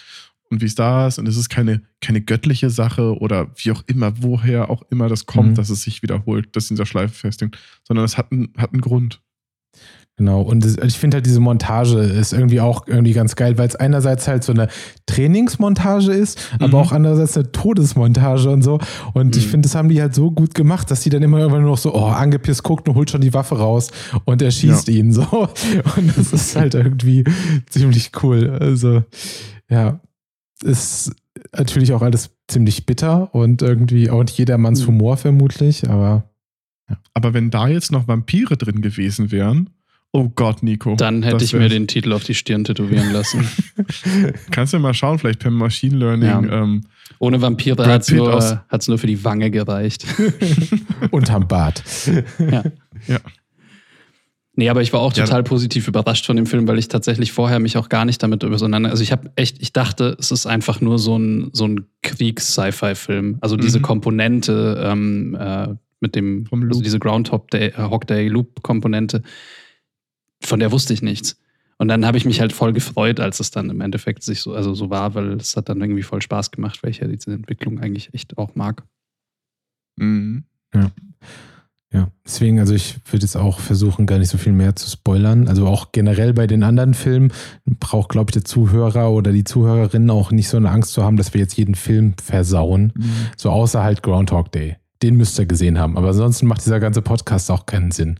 und wie es da ist. Und es ist keine, keine göttliche Sache oder wie auch immer, woher auch immer das kommt, Mhm. dass es sich wiederholt, dass in dieser Schleife festhängt, sondern es hat, einen- hat einen Grund. Genau, und das, ich finde halt diese Montage ist irgendwie auch irgendwie ganz geil, weil es einerseits halt so eine Trainingsmontage ist, aber Mhm. auch andererseits eine Todesmontage und so. Und ich Mhm. finde, das haben die halt so gut gemacht, dass die dann immer irgendwann nur noch so, oh, angepisst guckt und holt schon die Waffe raus und er schießt ihn so. <laughs> Und das ist halt irgendwie ziemlich cool. Also, ja, ist natürlich auch alles ziemlich bitter und irgendwie auch nicht jedermanns Mhm. Humor vermutlich, aber Aber wenn da jetzt noch Vampire drin gewesen wären, oh Gott, Nico. Dann hätte ich mir den Titel auf die Stirn tätowieren lassen. <laughs> Kannst du ja mal schauen, vielleicht per Machine Learning. Ja. Ähm, Ohne Vampire hat es nur, nur für die Wange gereicht. <laughs> <laughs> unterm Bart. ja. Ja. Nee, aber ich war auch Ja. total positiv überrascht von dem Film, weil ich tatsächlich vorher mich auch gar nicht damit auseinander. Also ich habe echt, ich dachte, es ist einfach nur so ein, so ein Kriegs-Sci-Fi-Film. Also diese Mhm. Komponente ähm, äh, mit dem, Vom also diese Groundhog Day, äh, Hog Day Loop-Komponente, von der wusste ich nichts. Und dann habe ich mich halt voll gefreut, als es dann im Endeffekt sich so, also so war, weil es hat dann irgendwie voll Spaß gemacht, weil ich ja diese Entwicklung eigentlich echt auch mag. mhm. Ja, deswegen, also ich würde jetzt auch versuchen, gar nicht so viel mehr zu spoilern. Also auch generell bei den anderen Filmen braucht, glaube ich, der Zuhörer oder die Zuhörerin auch nicht so eine Angst zu haben, dass wir jetzt jeden Film versauen. So außer halt Groundhog Day. Den müsst ihr gesehen haben. Aber ansonsten macht dieser ganze Podcast auch keinen Sinn.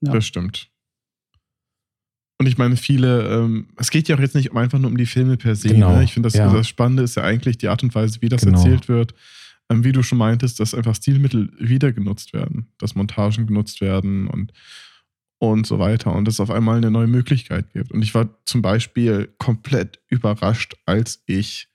Ja. Das stimmt. Und ich meine, viele, ähm, es geht ja auch jetzt nicht einfach nur um die Filme per se. Genau, Ne? Ich finde, das, ja. das Spannende ist ja eigentlich die Art und Weise, wie das Genau. erzählt wird. Ähm, wie du schon meintest, dass einfach Stilmittel wieder genutzt werden, dass Montagen genutzt werden und, und so weiter. Und es auf einmal eine neue Möglichkeit gibt. Und ich war zum Beispiel komplett überrascht, als ich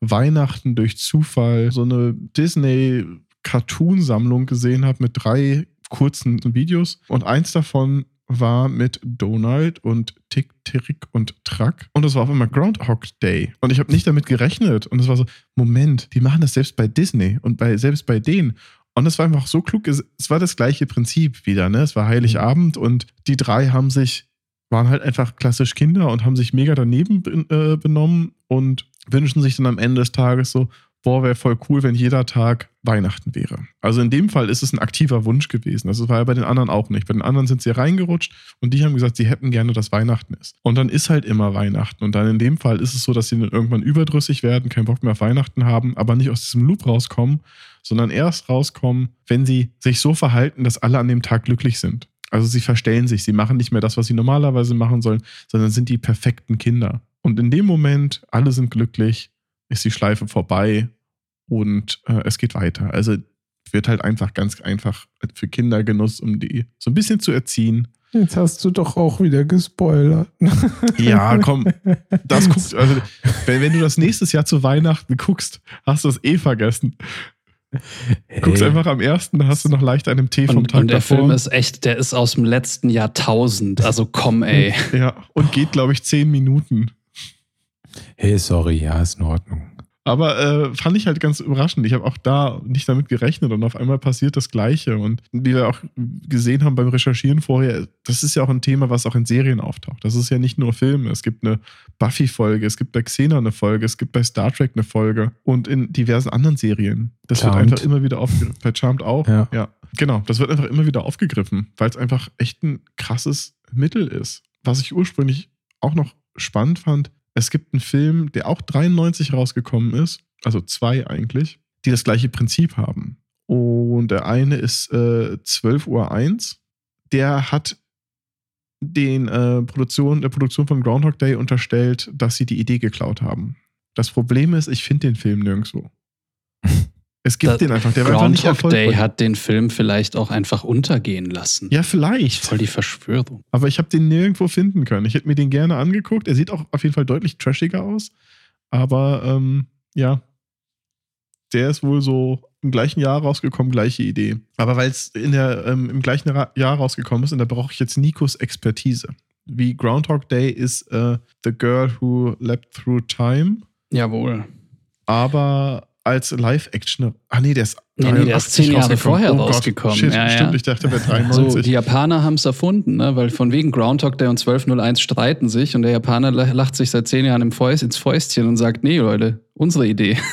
Weihnachten durch Zufall so eine Disney-Cartoon-Sammlung gesehen habe mit drei kurzen Videos. Und eins davon war mit Donald und Tick, Tick und Track. Und das war auf einmal Groundhog Day. Und ich habe nicht damit gerechnet. Und es war so, Moment, die machen das selbst bei Disney und bei, selbst bei denen. Und es war einfach so klug, es, es war das gleiche Prinzip wieder, ne? Es war Heiligabend und die drei haben sich, waren halt einfach klassisch Kinder und haben sich mega daneben äh, benommen und wünschen sich dann am Ende des Tages so, boah, wäre voll cool, wenn jeder Tag Weihnachten wäre. Also in dem Fall ist es ein aktiver Wunsch gewesen. Das war ja bei den anderen auch nicht. Bei den anderen sind sie reingerutscht und die haben gesagt, sie hätten gerne, dass Weihnachten ist. Und dann ist halt immer Weihnachten. Und dann in dem Fall ist es so, dass sie dann irgendwann überdrüssig werden, keinen Bock mehr auf Weihnachten haben, aber nicht aus diesem Loop rauskommen, sondern erst rauskommen, wenn sie sich so verhalten, dass alle an dem Tag glücklich sind. Also sie verstellen sich, sie machen nicht mehr das, was sie normalerweise machen sollen, sondern sind die perfekten Kinder. Und in dem Moment, alle sind glücklich, ist die Schleife vorbei und äh, es geht weiter. Also wird halt einfach ganz einfach für Kindergenuss, um die so ein bisschen zu erziehen. Jetzt hast du doch auch wieder gespoilert. <laughs> Ja, komm, das guckt, <laughs> also wenn, wenn du das nächstes Jahr zu Weihnachten guckst, hast du es eh vergessen. Guckst Hey. einfach am ersten, da hast du noch leicht einen Tee vom Und, Tag und der davor. Film ist echt, der ist aus dem letzten Jahrtausend. Also komm, ey. ja, und geht, glaube ich, zehn Minuten. Hey, sorry, ja, ist in Ordnung. Aber äh, fand ich halt ganz überraschend. Ich habe auch da nicht damit gerechnet und auf einmal passiert das Gleiche. Und wie wir auch gesehen haben beim Recherchieren vorher, das ist ja auch ein Thema, was auch in Serien auftaucht. Das ist ja nicht nur Filme. Es gibt eine Buffy-Folge, es gibt bei Xena eine Folge, es gibt bei Star Trek eine Folge und in diversen anderen Serien. Das Charmed. wird einfach immer wieder aufgegriffen. Bei Charmed auch. Ja. ja. Genau, das wird einfach immer wieder aufgegriffen, weil es einfach echt ein krasses Mittel ist. Was ich ursprünglich auch noch spannend fand, es gibt einen Film, der auch 93 rausgekommen ist, also zwei eigentlich, die das gleiche Prinzip haben. Und der eine ist äh, 12 Uhr 1. Der hat den äh, Produktion, der Produktion von Groundhog Day unterstellt, dass sie die Idee geklaut haben. Das Problem ist, ich finde den Film nirgendwo. <laughs> Es gibt Da- den einfach, der war einfach nicht Groundhog Day hat den Film vielleicht auch einfach untergehen lassen. Ja, vielleicht. Voll die Verschwörung. Aber ich habe den nirgendwo finden können. Ich hätte mir den gerne angeguckt. Er sieht auch auf jeden Fall deutlich trashiger aus. Aber ähm, ja, der ist wohl so im gleichen Jahr rausgekommen, gleiche Idee. Aber weil es ähm, im gleichen Ra Jahr rausgekommen ist, und da brauche ich jetzt Nikos Expertise. Wie Groundhog Day ist äh, The Girl Who Leapt Through Time, Jawohl. aber als Live-Action. Ah, nee, der ist. Nee, nee, der ist 83 zehn Jahre vorher oh rausgekommen. Shit, Ja, ja. stimmt, ich dachte, der wäre <laughs> So, 93. die Japaner haben es erfunden, ne? weil von wegen Groundhog Day und 1201 streiten sich und der Japaner lacht sich seit zehn Jahren im Fäust, ins Fäustchen und sagt, nee, Leute, unsere Idee. <laughs>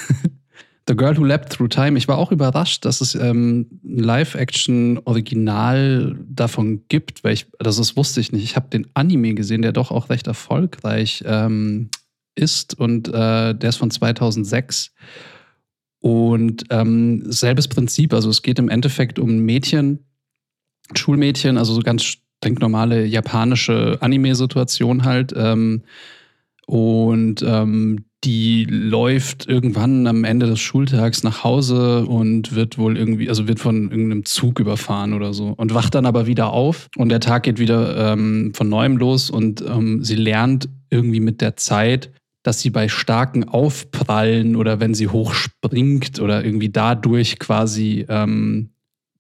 The Girl Who Leapt Through Time. Ich war auch überrascht, dass es ähm, ein Live-Action-Original davon gibt, weil ich, also das wusste ich nicht. Ich habe den Anime gesehen, der doch auch recht erfolgreich ähm, ist und äh, der ist von 2006. Und ähm, selbes Prinzip, also es geht im Endeffekt um Mädchen, Schulmädchen, also so ganz normale japanische Anime-Situation halt. Ähm, und ähm, die läuft irgendwann am Ende des Schultags nach Hause und wird wohl irgendwie, also wird von irgendeinem Zug überfahren oder so und wacht dann aber wieder auf und der Tag geht wieder ähm, von neuem los und ähm, sie lernt irgendwie mit der Zeit, dass sie bei starken Aufprallen oder wenn sie hochspringt oder irgendwie dadurch quasi ähm,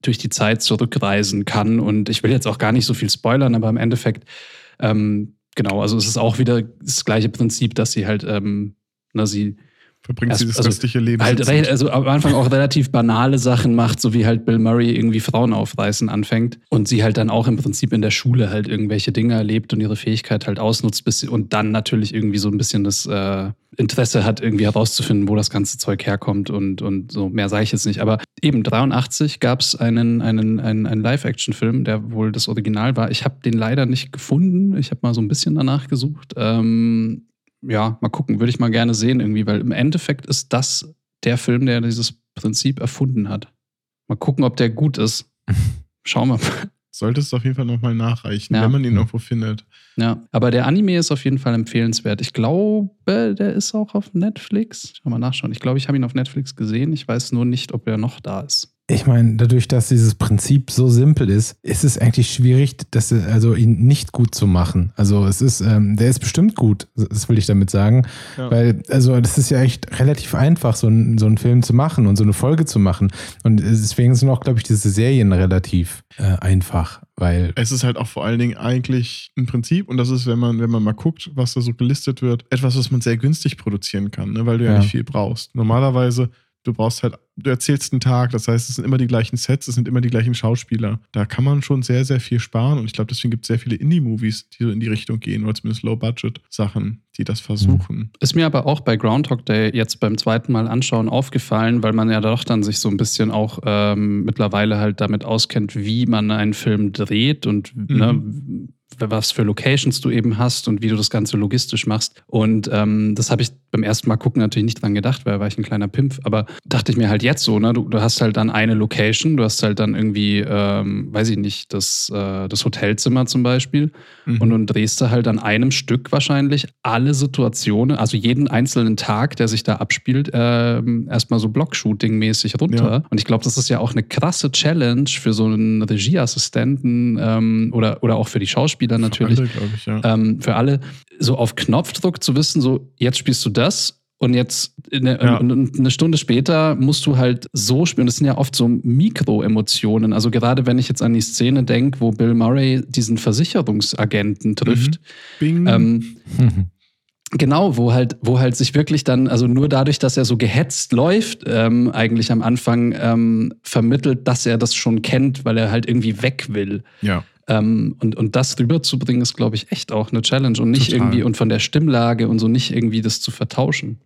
durch die Zeit zurückreisen kann. Und ich will jetzt auch gar nicht so viel spoilern, aber im Endeffekt, ähm, genau, also es ist auch wieder das gleiche Prinzip, dass sie halt, ähm, na, sie Verbringt Erst- sie das also restliche Leben. halt, also am Anfang auch relativ banale Sachen macht, so wie halt Bill Murray irgendwie Frauen aufreißen anfängt und sie halt dann auch im Prinzip in der Schule halt irgendwelche Dinge erlebt und ihre Fähigkeit halt ausnutzt bis sie, und dann natürlich irgendwie so ein bisschen das äh, Interesse hat, irgendwie herauszufinden, wo das ganze Zeug herkommt und, und so. Mehr sage ich jetzt nicht. Aber eben 83 gab es einen, einen, einen, einen Live-Action-Film, der wohl das Original war. Ich habe den leider nicht gefunden. Ich habe mal so ein bisschen danach gesucht. Ähm, ja, mal gucken, würde ich mal gerne sehen irgendwie, weil im Endeffekt ist das der Film, der dieses Prinzip erfunden hat. Mal gucken, ob der gut ist. <laughs> Schauen wir mal. Solltest du auf jeden Fall nochmal nachreichen, Ja. wenn man ihn irgendwo findet. Ja, aber der Anime ist auf jeden Fall empfehlenswert. Ich glaube, der ist auch auf Netflix. Schau mal nachschauen. Ich glaube, ich habe ihn auf Netflix gesehen. Ich weiß nur nicht, ob er noch da ist. Ich meine, dadurch, dass dieses Prinzip so simpel ist, ist es eigentlich schwierig, das, also ihn nicht gut zu machen. Also es ist, ähm, der ist bestimmt gut, das will ich damit sagen. Ja. Weil, also das ist ja echt relativ einfach, so, ein, so einen Film zu machen und so eine Folge zu machen. Und deswegen sind auch, glaube ich, diese Serien relativ äh, einfach, weil Es ist halt auch vor allen Dingen eigentlich ein Prinzip und das ist, wenn man, wenn man mal guckt, was da so gelistet wird, etwas, was man sehr günstig produzieren kann, ne? weil du ja. Ja. nicht viel brauchst. Normalerweise, du brauchst halt, du erzählst einen Tag, das heißt, es sind immer die gleichen Sets, es sind immer die gleichen Schauspieler. Da kann man schon sehr, sehr viel sparen und ich glaube, deswegen gibt es sehr viele Indie-Movies, die so in die Richtung gehen oder zumindest Low-Budget-Sachen, die das versuchen. Ist mir aber auch bei Groundhog Day jetzt beim zweiten Mal anschauen aufgefallen, weil man ja doch dann sich so ein bisschen auch ähm, mittlerweile halt damit auskennt, wie man einen Film dreht und ne, was für Locations du eben hast und wie du das Ganze logistisch machst. Und ähm, das habe ich beim ersten Mal gucken natürlich nicht dran gedacht, weil da war ich ein kleiner Pimp. Aber dachte ich mir halt jetzt so, ne, du, du hast halt dann eine Location, du hast halt dann irgendwie, ähm, weiß ich nicht, das, äh, das Hotelzimmer zum Beispiel. Mhm. Und dann drehst du halt an einem Stück wahrscheinlich alle Situationen, also jeden einzelnen Tag, der sich da abspielt, ähm, erstmal so Blockshooting-mäßig runter. Ja. Und ich glaube, das ist ja auch eine krasse Challenge für so einen Regieassistenten ähm, oder, oder auch für die Schauspieler natürlich. glaube ich, ja. Ähm, für alle so auf Knopfdruck zu wissen, so jetzt spielst du das Und jetzt eine, Ja. eine Stunde später musst du halt so spielen. Das sind ja oft so Mikroemotionen. Also gerade wenn ich jetzt an die Szene denke, wo Bill Murray diesen Versicherungsagenten trifft, Bing. ähm, Mhm. <laughs> Genau, wo halt, wo halt sich wirklich dann, also nur dadurch, dass er so gehetzt läuft, ähm, eigentlich am Anfang ähm, vermittelt, dass er das schon kennt, weil er halt irgendwie weg will. ja. Ähm, und, und das rüberzubringen, ist, glaube ich, echt auch eine Challenge und nicht Total. irgendwie und von der Stimmlage und so nicht irgendwie das zu vertauschen.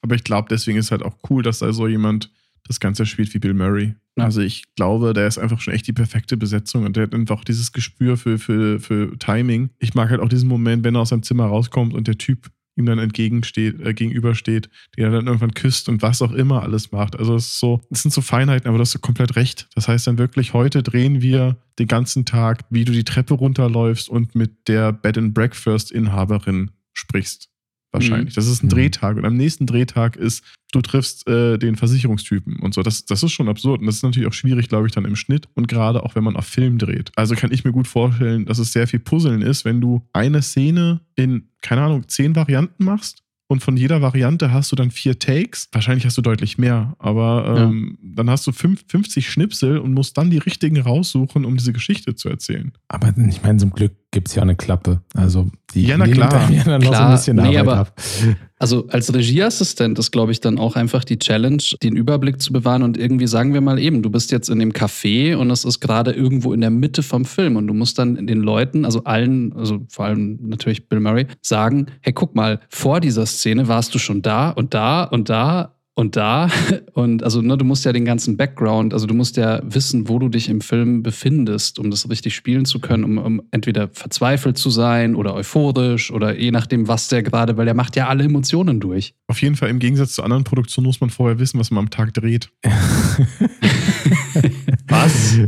Aber ich glaube, deswegen ist halt auch cool, dass da so jemand das Ganze spielt wie Bill Murray. Ja. Also ich glaube, der ist einfach schon echt die perfekte Besetzung und der hat einfach dieses Gespür für, für, für Timing. Ich mag halt auch diesen Moment, wenn er aus seinem Zimmer rauskommt und der Typ ihm dann entgegensteht, äh, gegenübersteht, den er dann irgendwann küsst und was auch immer alles macht. Also es ist so, es sind so Feinheiten, aber du hast so komplett recht. Das heißt dann wirklich, heute drehen wir den ganzen Tag, wie du die Treppe runterläufst und mit der Bed and Breakfast Inhaberin sprichst. Wahrscheinlich. Das ist ein Mhm. Drehtag. Und am nächsten Drehtag ist, du triffst äh, den Versicherungstypen und so. Das, das ist schon absurd. Und das ist natürlich auch schwierig, glaube ich, dann im Schnitt und gerade auch, wenn man auf Film dreht. Also kann ich mir gut vorstellen, dass es sehr viel Puzzeln ist, wenn du eine Szene in, keine Ahnung, zehn Varianten machst. Und von jeder Variante hast du dann vier Takes. Wahrscheinlich hast du deutlich mehr, aber ähm, dann hast du fünf, 50 Schnipsel und musst dann die richtigen raussuchen, um diese Geschichte zu erzählen. Aber ich meine, zum Glück gibt es ja eine Klappe. Also die Ja, na klar. dann noch so Klar, ein bisschen nee, Arbeit aber- ab. Also als Regieassistent ist, glaube ich, dann auch einfach die Challenge, den Überblick zu bewahren und irgendwie sagen wir mal eben, du bist jetzt in dem Café und es ist gerade irgendwo in der Mitte vom Film und du musst dann den Leuten, also allen, also vor allem natürlich Bill Murray, sagen, hey, guck mal, vor dieser Szene warst du schon da und da und da und da <laughs> und also ne, du musst ja den ganzen Background, also du musst ja wissen, wo du dich im Film befindest, um das richtig spielen zu können, um, um entweder verzweifelt zu sein oder euphorisch oder je nachdem, was der gerade, weil der macht ja alle Emotionen durch. Auf jeden Fall im Gegensatz zu anderen Produktionen muss man vorher wissen, was man am Tag dreht. <laughs> Was?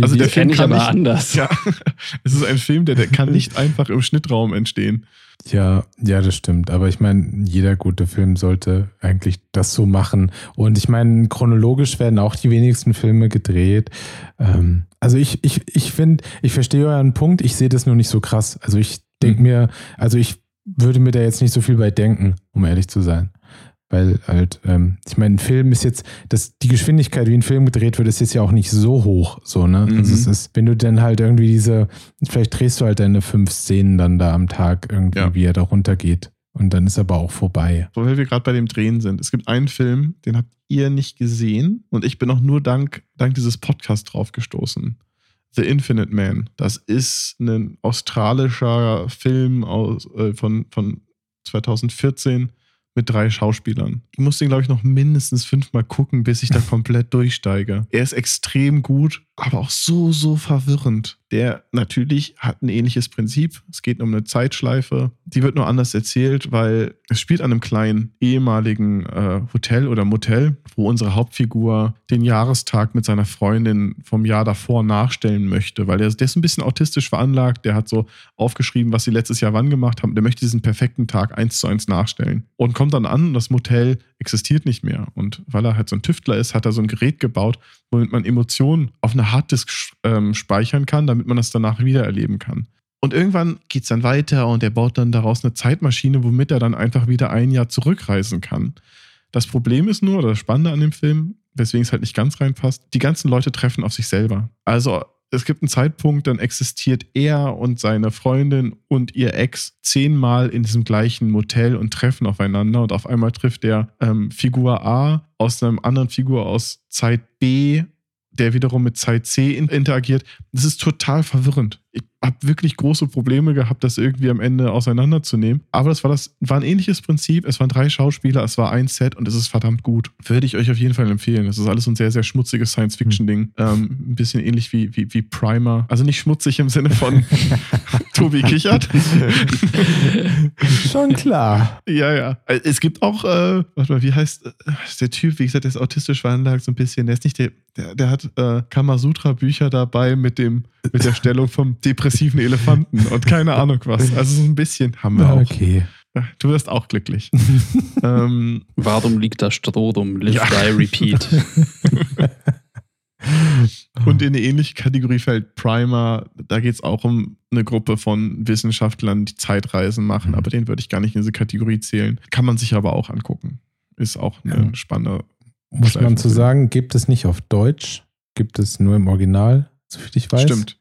Also der Film Kenne ich kann aber nicht- anders. Ja, <laughs> es ist ein Film, der, der kann nicht einfach im Schnittraum entstehen. Ja, ja, das stimmt. Aber ich meine, jeder gute Film sollte eigentlich das so machen. Und ich meine, chronologisch werden auch die wenigsten Filme gedreht. Ähm, also ich, ich, ich finde, ich verstehe euren Punkt, ich sehe das nur nicht so krass. Also ich denke Mhm. mir, also ich würde mir da jetzt nicht so viel bei denken, um ehrlich zu sein. Weil halt, ähm, ich meine, ein Film ist jetzt, das, die Geschwindigkeit, wie ein Film gedreht wird, ist jetzt ja auch nicht so hoch, so, ne? Mhm. Also es ist, wenn du dann halt irgendwie diese, vielleicht drehst du halt deine fünf Szenen dann da am Tag irgendwie, Ja. wie er da runtergeht. Und dann ist aber auch vorbei. Weil wir gerade bei dem Drehen sind. Es gibt einen Film, den habt ihr nicht gesehen und ich bin auch nur dank, dank dieses Podcasts drauf gestoßen. The Infinite Man. Das ist ein australischer Film aus, äh, von, von 2014 mit drei Schauspielern. Ich muss den, glaube ich, noch mindestens fünfmal gucken, bis ich da <laughs> komplett durchsteige. Er ist extrem gut, aber auch so, so verwirrend. Der natürlich hat ein ähnliches Prinzip. Es geht um eine Zeitschleife. Die wird nur anders erzählt, weil es spielt an einem kleinen ehemaligen äh, Hotel oder Motel, wo unsere Hauptfigur den Jahrestag mit seiner Freundin vom Jahr davor nachstellen möchte, weil der, der ist ein bisschen autistisch veranlagt. Der hat so aufgeschrieben, was sie letztes Jahr wann gemacht haben. Der möchte diesen perfekten Tag eins zu eins nachstellen und kommt dann an das Motel existiert nicht mehr. Und weil er halt so ein Tüftler ist, hat er so ein Gerät gebaut, womit man Emotionen auf einer Harddisk ähm, speichern kann, damit man das danach wiedererleben kann. Und irgendwann geht es dann weiter und er baut dann daraus eine Zeitmaschine, womit er dann einfach wieder ein Jahr zurückreisen kann. Das Problem ist nur, oder das Spannende an dem Film, weswegen es halt nicht ganz reinpasst, die ganzen Leute treffen auf sich selber. Also es gibt einen Zeitpunkt, dann existiert er und seine Freundin und ihr Ex zehnmal in diesem gleichen Motel und treffen aufeinander und auf einmal trifft der ähm, Figur A aus einem anderen Figur aus Zeit B, der wiederum mit Zeit C in- interagiert. Das ist total verwirrend. Ich habe wirklich große Probleme gehabt, das irgendwie am Ende auseinanderzunehmen. Aber das war das war ein ähnliches Prinzip. Es waren drei Schauspieler, es war ein Set und es ist verdammt gut. Würde ich euch auf jeden Fall empfehlen. Das ist alles so ein sehr, sehr schmutziges Science-Fiction-Ding. Ähm, ein bisschen ähnlich wie, wie, wie Primer. Also nicht schmutzig im Sinne von <laughs> Tobi Kichert. Schon klar. Ja, ja. Es gibt auch, äh, warte mal, wie heißt äh, der Typ, wie gesagt, der ist autistisch veranlagt so ein bisschen. Der ist nicht der, der, der hat äh, Kamasutra-Bücher dabei mit dem, mit der Stellung vom depressiven Elefanten und keine Ahnung was. Also so ein bisschen haben wir auch. Okay. Du wirst auch glücklich. <laughs> ähm, Warum liegt da Stroh rum? Live, Ja. die, repeat. <laughs> Und in eine ähnliche Kategorie fällt Primer. Da geht es auch um eine Gruppe von Wissenschaftlern, die Zeitreisen machen, Mhm. aber den würde ich gar nicht in diese Kategorie zählen. Kann man sich aber auch angucken. Ist auch ein Ja. spannender. Muss man zu sagen, gibt es nicht auf Deutsch, gibt es nur im Original, soviel ich weiß. Stimmt.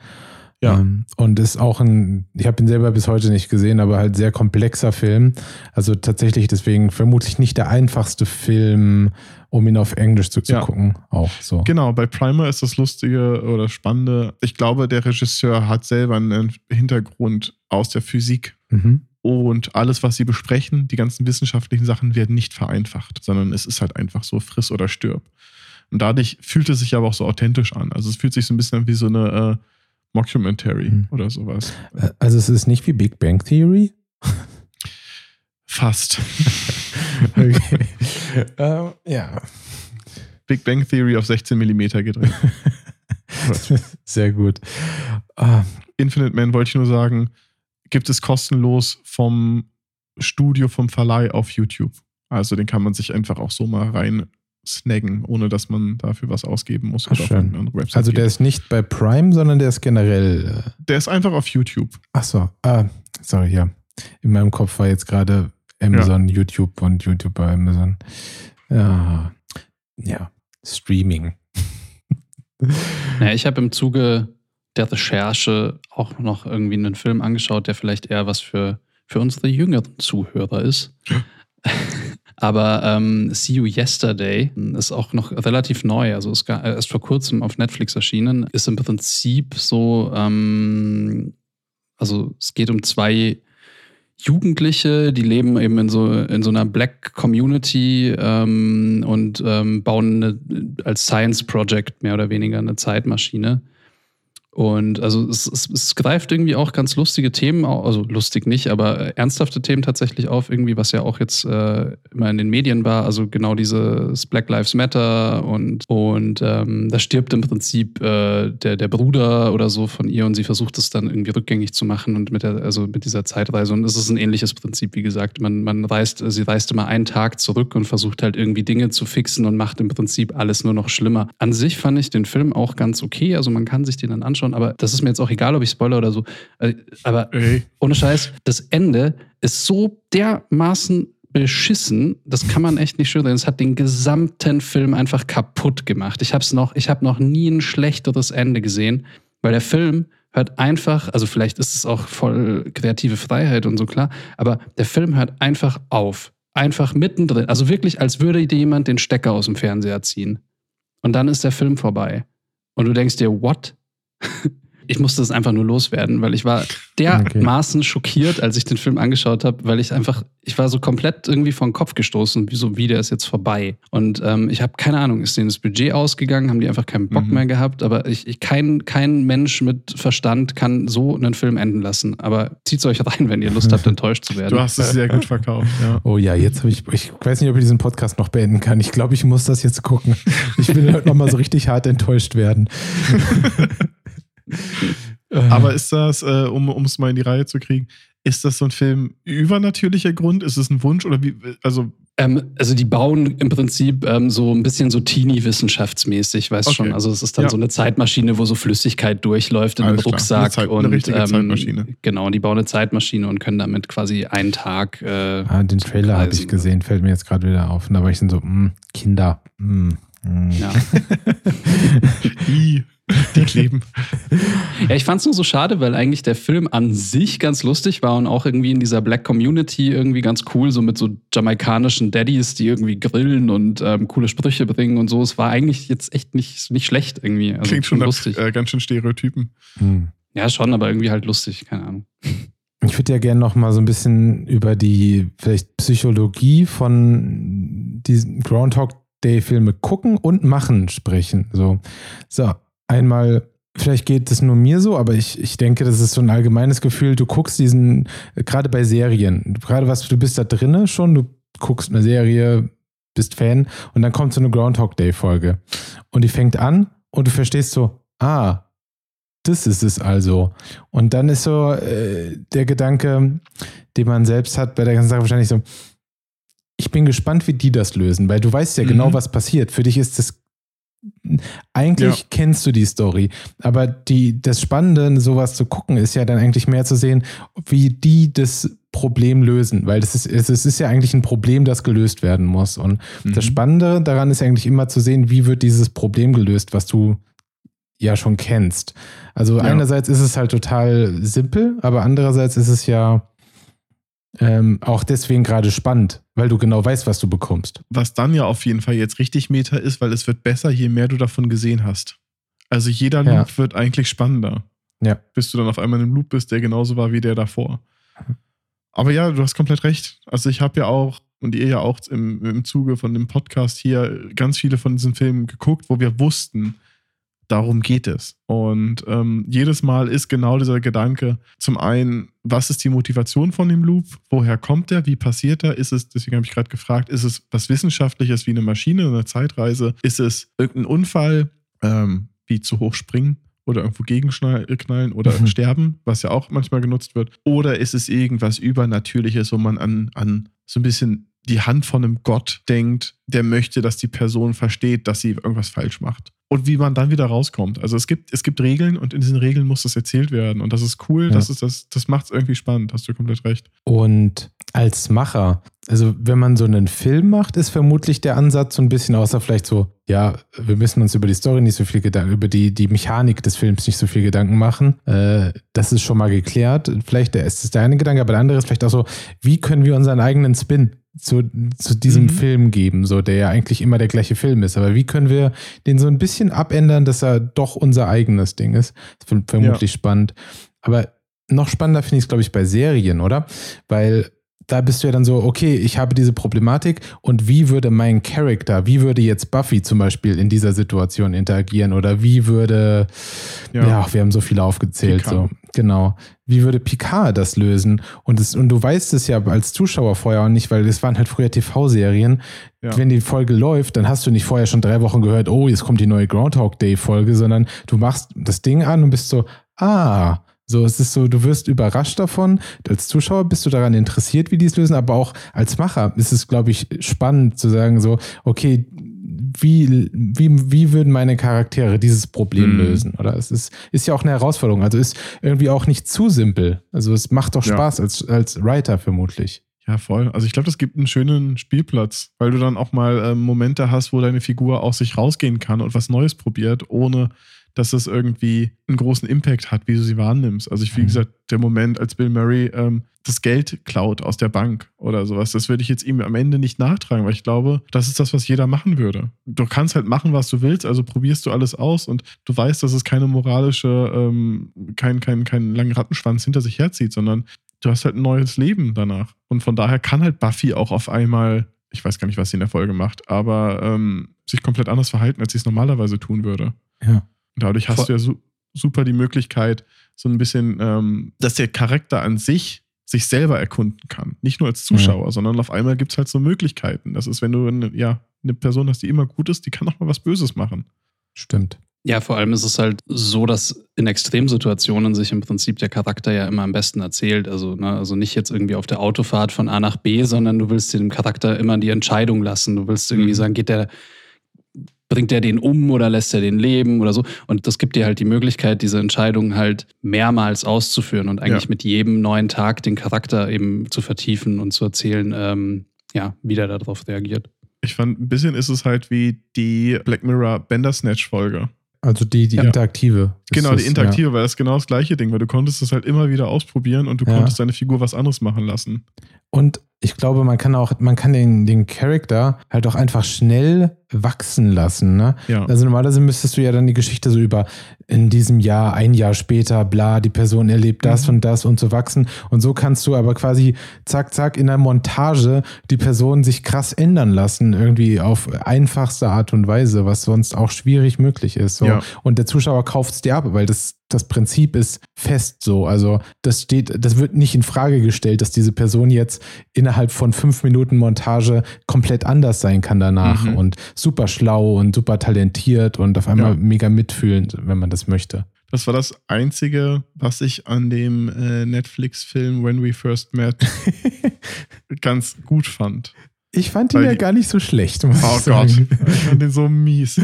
Ja. Ähm, und ist auch ein, ich habe ihn selber bis heute nicht gesehen, aber halt sehr komplexer Film. Also tatsächlich deswegen vermutlich nicht der einfachste Film, um ihn auf Englisch zu, zu Ja. gucken. Auch so. Genau, bei Primer ist das Lustige oder Spannende. Ich glaube, der Regisseur hat selber einen Hintergrund aus der Physik. Mhm. Und alles, was sie besprechen, die ganzen wissenschaftlichen Sachen werden nicht vereinfacht, sondern es ist halt einfach so friss oder stirb. Und dadurch fühlt es sich aber auch so authentisch an. Also es fühlt sich so ein bisschen an wie so eine äh, Mockumentary Mhm. oder sowas. Äh, Also es ist nicht wie Big Bang Theory. Fast. <laughs> Okay. <laughs> ähm, ja. Big Bang Theory auf 16 Millimeter gedreht. <laughs> Sehr gut. Ah, Infinite Man wollte ich nur sagen, gibt es kostenlos vom Studio, vom Verleih auf YouTube. Also den kann man sich einfach auch so mal rein snaggen, ohne dass man dafür was ausgeben muss Ach, oder auf schön. eine andere Website also der geht. ist nicht bei Prime, sondern der ist generell. Äh, der ist einfach auf YouTube. ach so. Ah, sorry, ja. In meinem Kopf war jetzt gerade Amazon, YouTube und YouTube bei Amazon. Ja. Ja. Streaming. <laughs> Ja, ich habe im Zuge der Recherche auch noch irgendwie einen Film angeschaut, der vielleicht eher was für, für unsere jüngeren Zuhörer ist. <laughs> Aber ähm, See You Yesterday ist auch noch relativ neu, also ist gar, erst vor kurzem auf Netflix erschienen, ist im Prinzip so, ähm, also es geht um zwei Jugendliche, die leben eben in so, in so einer Black Community ähm, und ähm, bauen eine, als Science Project mehr oder weniger eine Zeitmaschine. Und also es, es, es greift irgendwie auch ganz lustige Themen, also lustig nicht, aber ernsthafte Themen tatsächlich auf, irgendwie, was ja auch jetzt äh, immer in den Medien war. Also genau dieses Black Lives Matter und, und ähm, da stirbt im Prinzip äh, der, der Bruder oder so von ihr und sie versucht es dann irgendwie rückgängig zu machen und mit der, also mit dieser Zeitreise. Und es ist ein ähnliches Prinzip, wie gesagt. Man, man reist, sie reist immer einen Tag zurück und versucht halt irgendwie Dinge zu fixen und macht im Prinzip alles nur noch schlimmer. An sich fand ich den Film auch ganz okay. Also man kann sich den dann anschauen, aber das ist mir jetzt auch egal, ob ich spoiler oder so. Äh, Aber Ey. ohne Scheiß, das Ende ist so dermaßen beschissen, das kann man echt nicht schön sehen. Es hat den gesamten Film einfach kaputt gemacht. Ich habe noch, ich habe noch nie ein schlechteres Ende gesehen, weil der Film hört einfach, also vielleicht ist es auch voll kreative Freiheit und so klar, aber der Film hört einfach auf. Einfach mittendrin. Also wirklich, als würde dir jemand den Stecker aus dem Fernseher ziehen. Und dann ist der Film vorbei. Und du denkst dir, what? Ich musste es einfach nur loswerden, weil ich war dermaßen schockiert, als ich den Film angeschaut habe, weil ich einfach, ich war so komplett irgendwie vor den Kopf gestoßen, wieso, wie der ist jetzt vorbei. Und ähm, ich habe keine Ahnung, ist denen das Budget ausgegangen, haben die einfach keinen Bock Mhm. mehr gehabt, aber ich, ich kein, kein Mensch mit Verstand kann so einen Film enden lassen. Aber zieht's euch rein, wenn ihr Lust habt, <laughs> enttäuscht zu werden. Du hast es sehr gut verkauft, ja. Oh ja, jetzt habe ich, ich weiß nicht, ob ich diesen Podcast noch beenden kann. Ich glaube, ich muss das jetzt gucken. Ich will <laughs> heute nochmal so richtig hart enttäuscht werden. <laughs> Aber ist das, äh, um es mal in die Reihe zu kriegen, ist das so ein Film übernatürlicher Grund? Ist es ein Wunsch oder wie? Also Ähm, also die bauen im Prinzip ähm, so ein bisschen so Teenie-wissenschaftsmäßig, weißt Okay. schon. Also es ist dann Ja. so eine Zeitmaschine, wo so Flüssigkeit durchläuft in Alles einem klar. Rucksack. Eine Zeit- eine und, richtige ähm, Zeitmaschine. Genau, die bauen eine Zeitmaschine und können damit quasi einen Tag. Äh, Ah, den Trailer habe ich gesehen, fällt mir jetzt gerade wieder auf. Und da war ich dann so, mh, Kinder. Mh, mh. ja. <laughs> <laughs> i, <laughs> die kleben. ja, ich fand es nur so schade, weil eigentlich der Film an sich ganz lustig war und auch irgendwie in dieser Black Community irgendwie ganz cool, so mit so jamaikanischen Daddies, die irgendwie grillen und ähm, coole Sprüche bringen und so. Es war eigentlich jetzt echt nicht, nicht schlecht irgendwie. Also Klingt schon nach, lustig. äh, ganz schön Stereotypen. Hm. Ja, schon, aber irgendwie halt lustig, keine Ahnung. Ich würde ja gerne noch mal so ein bisschen über die vielleicht Psychologie von diesen Groundhog Day Filme gucken und machen sprechen. So, so einmal, vielleicht geht es nur mir so, aber ich, ich denke, das ist so ein allgemeines Gefühl. Du guckst diesen, gerade bei Serien, gerade was, du bist da drinne schon, du guckst eine Serie, bist Fan und dann kommt so eine Groundhog Day Folge und die fängt an und du verstehst so, ah, das ist es also. Und dann ist so äh, der Gedanke, den man selbst hat bei der ganzen Sache wahrscheinlich so, ich bin gespannt, wie die das lösen, weil du weißt ja Mhm. genau, was passiert. Für dich ist das eigentlich Ja. kennst du die Story. Aber die, das Spannende, sowas zu gucken, ist ja dann eigentlich mehr zu sehen, wie die das Problem lösen. Weil das ist, es ist ja eigentlich ein Problem, das gelöst werden muss. Und das Mhm. Spannende daran ist eigentlich immer zu sehen, wie wird dieses Problem gelöst, was du ja schon kennst. Also Ja. einerseits ist es halt total simpel, aber andererseits ist es ja ähm, auch deswegen gerade spannend, weil du genau weißt, was du bekommst. Was dann ja auf jeden Fall jetzt richtig Meta ist, weil es wird besser, je mehr du davon gesehen hast. Also jeder Ja. Loop wird eigentlich spannender. Ja. Bis du dann auf einmal in einem Loop bist, der genauso war wie der davor. Aber ja, du hast komplett recht. Also ich habe ja auch, und ihr ja auch im, im Zuge von dem Podcast hier, ganz viele von diesen Filmen geguckt, wo wir wussten, darum geht es. Und ähm, jedes Mal ist genau dieser Gedanke, zum einen, was ist die Motivation von dem Loop? Woher kommt der? Wie passiert er? Ist es, deswegen habe ich gerade gefragt, ist es was Wissenschaftliches wie eine Maschine, eine Zeitreise? Ist es irgendein Unfall, ähm, wie zu hoch springen? Oder irgendwo gegenknallen oder Mhm. sterben, was ja auch manchmal genutzt wird. Oder ist es irgendwas Übernatürliches, wo man an, an so ein bisschen die Hand von einem Gott denkt, der möchte, dass die Person versteht, dass sie irgendwas falsch macht. Und wie man dann wieder rauskommt. Also es gibt, es gibt Regeln und in diesen Regeln muss das erzählt werden. Und das ist cool, Ja. das, ist das, das macht es irgendwie spannend, hast du komplett recht. Und als Macher, also wenn man so einen Film macht, ist vermutlich der Ansatz so ein bisschen, außer vielleicht so, ja, wir müssen uns über die Story nicht so viel Gedanken, über die, die Mechanik des Films nicht so viel Gedanken machen. Äh, das ist schon mal geklärt. Vielleicht ist es der eine Gedanke, aber der andere ist vielleicht auch so, wie können wir unseren eigenen Spin zu, zu diesem Mhm. Film geben, so der ja eigentlich immer der gleiche Film ist. Aber wie können wir den so ein bisschen abändern, dass er doch unser eigenes Ding ist? Das ist vermutlich spannend. Aber noch spannender finde ich es, glaube ich, bei Serien, oder? Weil da bist du ja dann so, okay, ich habe diese Problematik und wie würde mein Charakter, wie würde jetzt Buffy zum Beispiel in dieser Situation interagieren oder wie würde, ja, Ja. wir haben so viele aufgezählt, Picard. so, genau. Wie würde Picard das lösen? Und, es, und du weißt es ja als Zuschauer vorher auch nicht, weil es waren halt früher TV-Serien. Ja. Wenn die Folge läuft, dann hast du nicht vorher schon drei Wochen gehört, oh, jetzt kommt die neue Groundhog Day-Folge, sondern du machst das Ding an und bist so, ah, so, es ist so, du wirst überrascht davon. Als Zuschauer bist du daran interessiert, wie die es lösen, aber auch als Macher ist es, glaube ich, spannend zu sagen, so, okay, wie, wie, wie würden meine Charaktere dieses Problem Mhm. lösen? Oder es ist, ist ja auch eine Herausforderung. Also ist irgendwie auch nicht zu simpel. Also es macht doch Ja. Spaß als, als Writer vermutlich. Ja, voll. Also ich glaube, das gibt einen schönen Spielplatz, weil du dann auch mal ähm, Momente hast, wo deine Figur aus sich rausgehen kann und was Neues probiert, ohne dass es irgendwie einen großen Impact hat, wie du sie wahrnimmst. Also ich, wie Mhm. gesagt, der Moment, als Bill Murray ähm, das Geld klaut aus der Bank oder sowas, das würde ich jetzt ihm am Ende nicht nachtragen, weil ich glaube, das ist das, was jeder machen würde. Du kannst halt machen, was du willst, also probierst du alles aus und du weißt, dass es keine moralische, ähm, kein, kein, keinen langen Rattenschwanz hinter sich herzieht, sondern du hast halt ein neues Leben danach. Und von daher kann halt Buffy auch auf einmal, ich weiß gar nicht, was sie in der Folge macht, aber ähm, sich komplett anders verhalten, als sie es normalerweise tun würde. Ja. Dadurch hast Voll. du ja su super die Möglichkeit, so ein bisschen, ähm, dass der Charakter an sich sich selber erkunden kann. Nicht nur als Zuschauer, sondern auf einmal gibt es halt so Möglichkeiten. Das ist, wenn du eine, ja, eine Person hast, die immer gut ist, die kann auch mal was Böses machen. Stimmt. Ja, vor allem ist es halt so, dass in Extremsituationen sich im Prinzip der Charakter ja immer am besten erzählt. Also, ne, also nicht jetzt irgendwie auf der Autofahrt von A nach B, sondern du willst dem Charakter immer die Entscheidung lassen. Du willst irgendwie Mhm. sagen, geht der, bringt er den um oder lässt er den leben oder so. Und das gibt dir halt die Möglichkeit, diese Entscheidung halt mehrmals auszuführen und eigentlich Ja. mit jedem neuen Tag den Charakter eben zu vertiefen und zu erzählen, ähm, ja, wie der darauf reagiert. Ich fand, ein bisschen ist es halt wie die Black Mirror Bandersnatch-Folge. Also die, die Ja. interaktive. Genau, die ist, interaktive, weil das genau das gleiche Ding, weil du konntest es halt immer wieder ausprobieren und du Ja. konntest deine Figur was anderes machen lassen. Ja. Und ich glaube, man kann auch, man kann den, den Charakter halt auch einfach schnell wachsen lassen. Ne? Ja. Also normalerweise müsstest du ja dann die Geschichte so über in diesem Jahr, ein Jahr später, bla, die Person erlebt das Mhm. und das und so wachsen. Und so kannst du aber quasi zack, zack in der Montage die Person sich krass ändern lassen, irgendwie auf einfachste Art und Weise, was sonst auch schwierig möglich ist. So. Ja. Und der Zuschauer kauft es dir ab, weil das, das Prinzip ist fest so. Also das steht, das wird nicht in Frage gestellt, dass diese Person jetzt innerhalb von fünf Minuten Montage komplett anders sein kann danach Mhm. und super schlau und super talentiert und auf einmal Ja. mega mitfühlend, wenn man das möchte. Das war das Einzige, was ich an dem äh, Netflix-Film When We First Met <laughs> ganz gut fand. Ich fand ihn Weil ja gar nicht so schlecht. Muss Oh ich Gott, sagen. <laughs> ich fand den so mies.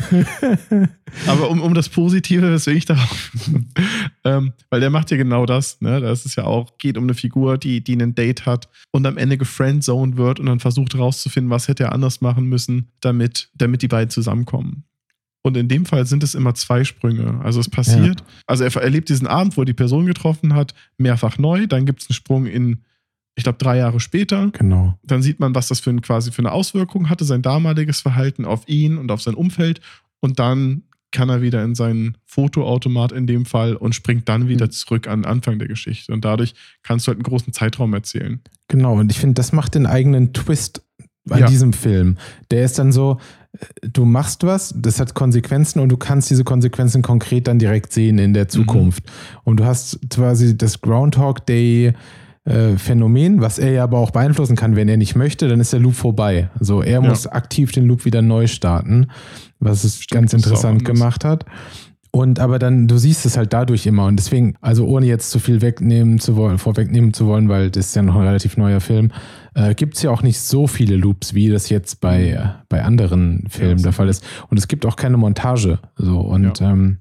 <laughs> Aber um, um das Positive, weswegen ich darauf. <laughs> ähm, weil der macht ja genau das, ne? Das ist ja auch, geht um eine Figur, die, die ein Date hat und am Ende gefriendzoned wird und dann versucht herauszufinden, was hätte er anders machen müssen, damit, damit die beiden zusammenkommen. Und in dem Fall sind es immer zwei Sprünge. Also es passiert, also er erlebt diesen Abend, wo er die Person getroffen hat, mehrfach neu. Dann gibt es einen Sprung in, ich glaube, drei Jahre später Genau. dann sieht man, was das für ein, quasi für eine Auswirkung hatte, sein damaliges Verhalten auf ihn und auf sein Umfeld. Und dann kann er wieder in seinen Fotoautomat in dem Fall und springt dann wieder Mhm. zurück an den Anfang der Geschichte. Und dadurch kannst du halt einen großen Zeitraum erzählen. Genau, und ich finde, das macht den eigenen Twist an Ja. diesem Film. Der ist dann so, äh, du machst was, das hat Konsequenzen und du kannst diese Konsequenzen konkret dann direkt sehen in der Zukunft. Und du hast quasi das Groundhog Day äh, Phänomen, was er ja aber auch beeinflussen kann, wenn er nicht möchte, dann ist der Loop vorbei. Also er Ja. muss aktiv den Loop wieder neu starten, was es Stimmt, ganz interessant gemacht hat. Und aber dann, du siehst es halt dadurch immer. Und deswegen, also ohne jetzt zu viel wegnehmen zu wollen, vorwegnehmen zu wollen, weil das ist ja noch ein relativ neuer Film, äh, gibt es ja auch nicht so viele Loops, wie das jetzt bei, äh, bei anderen Filmen Ja, der Fall ist. Und es gibt auch keine Montage. So, und ähm,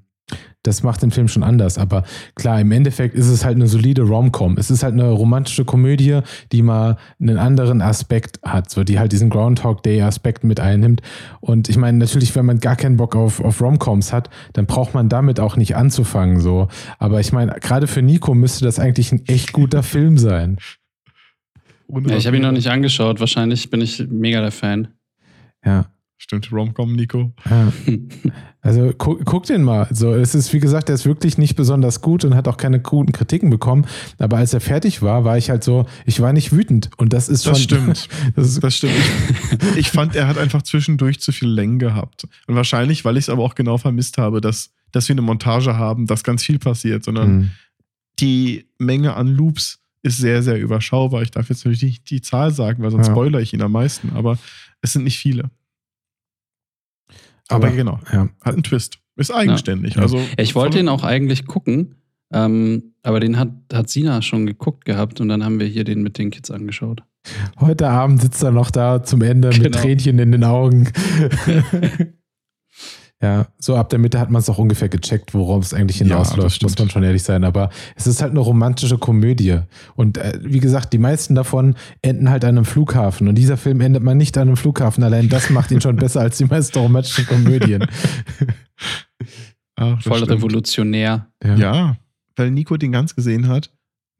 das macht den Film schon anders. Aber klar, im Endeffekt ist es halt eine solide Rom-Com. Es ist halt eine romantische Komödie, die mal einen anderen Aspekt hat, so die halt diesen Groundhog Day-Aspekt mit einnimmt. Und ich meine, natürlich, wenn man gar keinen Bock auf, auf Rom-Coms hat, dann braucht man damit auch nicht anzufangen. So. Aber ich meine, gerade für Nico müsste das eigentlich ein echt guter <laughs> Film sein. Ja, ich habe ihn noch nicht angeschaut. Wahrscheinlich bin ich mega der Fan. Ja. Stimmt, Romcom, Nico. ja. Also gu guck den mal. So, es ist, wie gesagt, der ist wirklich nicht besonders gut und hat auch keine guten Kritiken bekommen. Aber als er fertig war, war ich halt so, ich war nicht wütend. Und das ist schon. Das stimmt. <laughs> Das ist, Das stimmt. Ich, ich fand, er hat einfach zwischendurch zu viel Längen gehabt. Und wahrscheinlich, weil ich es aber auch genau vermisst habe, dass, dass wir eine Montage haben, dass ganz viel passiert, sondern Hm. die Menge an Loops ist sehr, sehr überschaubar. Ich darf jetzt natürlich nicht die Zahl sagen, weil sonst Ja. spoilere ich ihn am meisten, aber es sind nicht viele. Aber, Aber- genau, ja. hat einen Twist. Ist eigenständig. Ja. Also Ich wollte ihn auch eigentlich gucken, ähm, aber den hat, hat Sina schon geguckt gehabt und dann haben wir hier den mit den Kids angeschaut. Heute Abend sitzt er noch da zum Ende mit Genau. Tränchen in den Augen. <laughs> ja, so ab der Mitte hat man es auch ungefähr gecheckt, worauf es eigentlich Ja, hinausläuft, das muss man schon ehrlich sein. Aber es ist halt eine romantische Komödie. Und äh, wie gesagt, die meisten davon enden halt an einem Flughafen. Und dieser Film endet man nicht an einem Flughafen. Allein das macht ihn schon besser als die meisten romantischen Komödien. <laughs> Ach, Voll stimmt. revolutionär. Ja, weil Nico den ganz gesehen hat.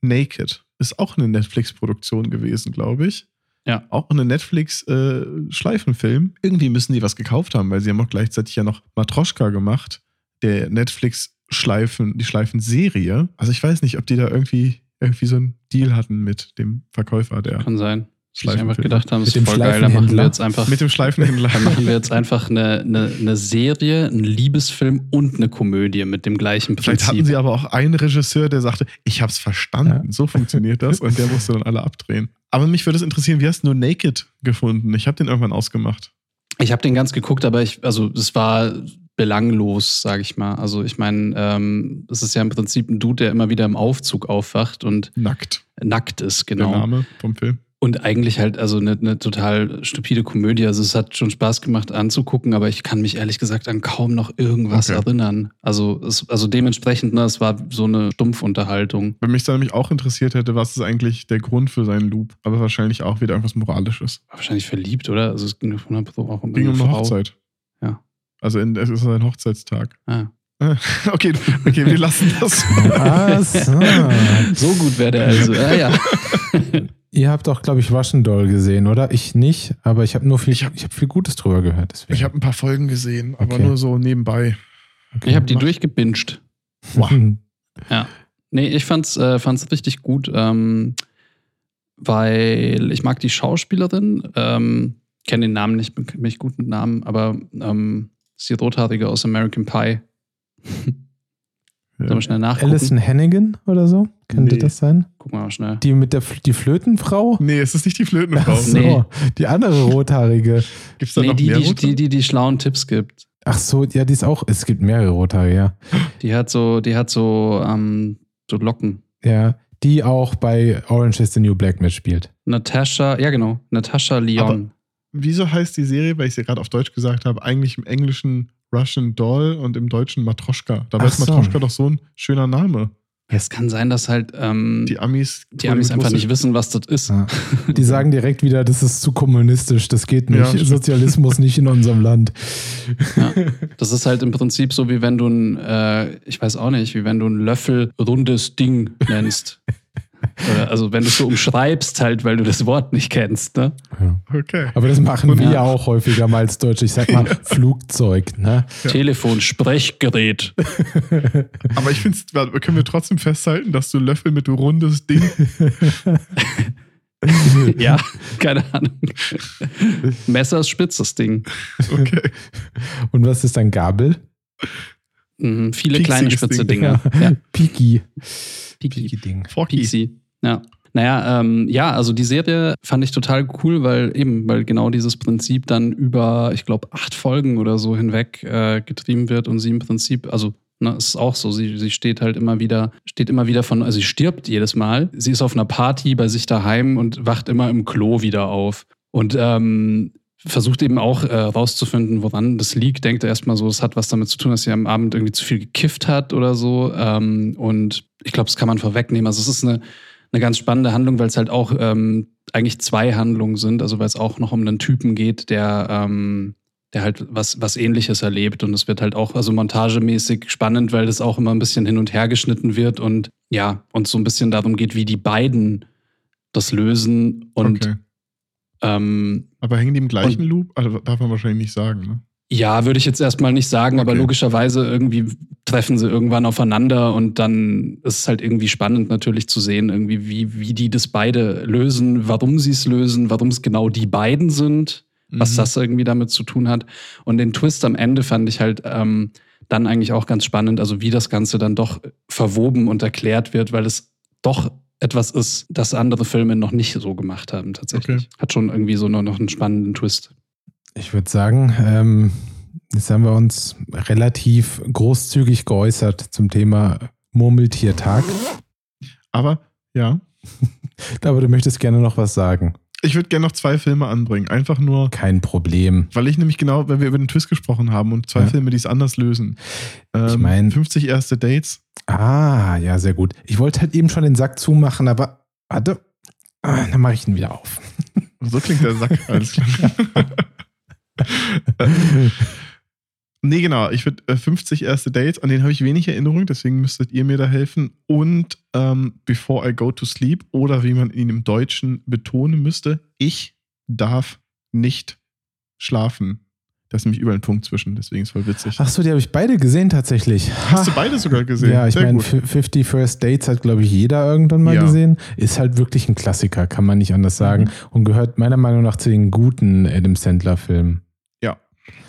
Naked ist auch eine Netflix-Produktion gewesen, glaube ich. Ja. Auch eine Netflix-Schleifenfilm. Irgendwie müssen die was gekauft haben, weil sie haben auch gleichzeitig ja noch Matroschka gemacht, der Netflix-Schleifen, die Schleifen-Serie. Also ich weiß nicht, ob die da irgendwie, irgendwie so einen Deal hatten mit dem Verkäufer der Kann sein. Ich einfach gedacht haben, Mit ist voll geil. Da machen wir jetzt einfach, Mit dem Schleifenhändler. dann machen wir jetzt einfach eine, eine, eine Serie, einen Liebesfilm und eine Komödie mit dem gleichen Vielleicht Prinzip. hatten sie aber auch einen Regisseur, der sagte, ich hab's verstanden, Ja. so funktioniert das und der musste dann alle abdrehen. Aber mich würde es interessieren, wie hast du nur Naked gefunden? Ich habe den irgendwann ausgemacht. Ich habe den ganz geguckt, aber ich, also es war belanglos, sage ich mal. Also ich meine, ähm, es ist ja im Prinzip ein Dude, der immer wieder im Aufzug aufwacht und Nackt, nackt ist, der genau. Name vom Film. Und eigentlich halt also eine, eine total stupide Komödie. Also es hat schon Spaß gemacht anzugucken, aber ich kann mich ehrlich gesagt an kaum noch irgendwas Okay. erinnern. Also, es, also dementsprechend, ne, es war so eine Stumpfunterhaltung. Wenn mich da nämlich auch interessiert hätte, was ist eigentlich der Grund für seinen Loop? Aber wahrscheinlich auch wieder irgendwas Moralisches. War wahrscheinlich verliebt, oder? Also es ging 100 Pro auch um Ging um eine Frau. Hochzeit. Ja. Also in, es ist sein Hochzeitstag. Ah. <laughs> Okay, okay, wir lassen das. <laughs> Ah, so. <laughs> So gut wäre der also. Ja, ja. Ihr habt auch, glaube ich, Russian Doll gesehen, oder? Ich nicht, aber ich habe nur viel, Ich ich hab- habe viel Gutes drüber gehört. Deswegen. Ich habe ein paar Folgen gesehen, aber Okay. nur so nebenbei. Okay. Ich habe die durchgebinged. Wow. <laughs> Ja. Nee, ich fand's, äh, fand's richtig gut, ähm, weil ich mag die Schauspielerin, ähm, kenne den Namen nicht, bin nicht gut mit Namen, aber ähm, ist die Rothaarige aus American Pie. <laughs> Sollen wir schnell nachgucken? Alison Hannigan oder so? Könnte Nee. das sein? Gucken wir mal schnell. Die mit der F die Flötenfrau? Nee, es ist nicht die Flötenfrau. Ach so, Nee. die andere rothaarige. Gibt es da Nee, noch die, mehr? die, Rote? die, die die schlauen Tipps gibt. Ach so, ja, die ist auch. Es gibt mehrere rothaarige, ja. Die hat so, die hat so, ähm, so Locken. Ja, die auch bei Orange is the New Black mitspielt. Natascha, ja genau, Natascha Lyon. wieso heißt die Serie, weil ich sie gerade auf Deutsch gesagt habe, eigentlich im Englischen Russian Doll und im Deutschen Matroschka? Dabei Ach ist so. Matroschka doch so ein schöner Name. Ja, es kann sein, dass halt ähm, Die Amis. die Amis einfach nicht wissen. was das ist. Ja. <laughs> Die sagen direkt wieder, das ist zu kommunistisch, das geht nicht. Ja. Sozialismus nicht in unserem Land. Ja. Das ist halt im Prinzip so, wie wenn du ein, äh, ich weiß auch nicht, wie wenn du einen Löffel rundes Ding nennst. <laughs> Also wenn du es so umschreibst, halt, weil du das Wort nicht kennst. Ne? Ja. Okay. Aber das machen Und- wir Ja. ja auch häufiger mal als Deutsche. Ich sag mal <laughs> Flugzeug, ne? Telefon, Sprechgerät. <laughs> Aber ich finde, können wir trotzdem festhalten, dass du Löffel mit rundes Ding. <laughs> ja, keine Ahnung. Messer ist spitz, das Ding. Okay. Und was ist dann Gabel? Mhm, viele Pieksiges kleine spitze Ding. Dinger. Ja. Piki. Piki. Piki-Ding. Forky. Pixie. Ja. Naja, ähm, ja, also die Serie fand ich total cool, weil eben, weil genau dieses Prinzip dann über, ich glaube, acht Folgen oder so hinweg äh, getrieben wird und sie im Prinzip, also ne, es ist auch so, sie, sie steht halt immer wieder, steht immer wieder von, also sie stirbt jedes Mal. Sie ist auf einer Party bei sich daheim und wacht immer im Klo wieder auf. Und ähm, versucht eben auch äh, rauszufinden, woran das liegt. Denkt er erstmal so, es hat was damit zu tun, dass sie am Abend irgendwie zu viel gekifft hat oder so. Ähm, und ich glaube, das kann man vorwegnehmen. Also es ist eine, eine ganz spannende Handlung, weil es halt auch ähm, eigentlich zwei Handlungen sind. Also weil es auch noch um einen Typen geht, der, ähm, der halt was, was ähnliches erlebt. Und es wird halt auch also montagemäßig spannend, weil das auch immer ein bisschen hin und her geschnitten wird und ja, und so ein bisschen darum geht, wie die beiden das lösen. Und okay. ähm, Aber hängen die im gleichen Loop? Also darf man wahrscheinlich nicht sagen, ne? Ja, würde ich jetzt erstmal nicht sagen, aber Okay. logischerweise irgendwie treffen sie irgendwann aufeinander und dann ist es halt irgendwie spannend natürlich zu sehen, irgendwie, wie, wie die das beide lösen, warum sie es lösen, warum es genau die beiden sind, was Mhm. das irgendwie damit zu tun hat. Und den Twist am Ende fand ich halt ähm, dann eigentlich auch ganz spannend, also wie das Ganze dann doch verwoben und erklärt wird, weil es doch etwas ist, das andere Filme noch nicht so gemacht haben tatsächlich. Okay. Hat schon irgendwie so noch noch einen spannenden Twist. Ich würde sagen, ähm, jetzt haben wir uns relativ großzügig geäußert zum Thema Murmeltiertag. Aber ja, <laughs> Aber du möchtest gerne noch was sagen. ich würde gerne noch zwei Filme anbringen. Einfach nur, Kein Problem. weil ich nämlich genau, weil wir über den Twist gesprochen haben und zwei Ja. Filme, die es anders lösen. Ähm, Ich mein- 50 erste Dates. Ah, ja, sehr gut. Ich wollte halt eben schon den Sack zumachen, aber warte. Ah, dann mache ich ihn wieder auf. So klingt der Sack. Alles klar. <laughs> <laughs> nee, genau. Ich würde äh, 50 erste Dates, an denen habe ich wenig Erinnerung, deswegen müsstet ihr mir da helfen. Und ähm, Before I Go to Sleep oder wie man ihn im Deutschen betonen müsste, ich darf nicht schlafen. Da ist nämlich überall ein Punkt zwischen, deswegen ist es voll witzig. Ach so, die habe ich beide gesehen tatsächlich. Hast du beide sogar gesehen? Ja, ich meine, gut. 50 First Dates hat, glaube ich, jeder irgendwann mal Ja. gesehen. Ist halt wirklich ein Klassiker, kann man nicht anders sagen. Mhm. Und gehört meiner Meinung nach zu den guten Adam Sandler-Filmen.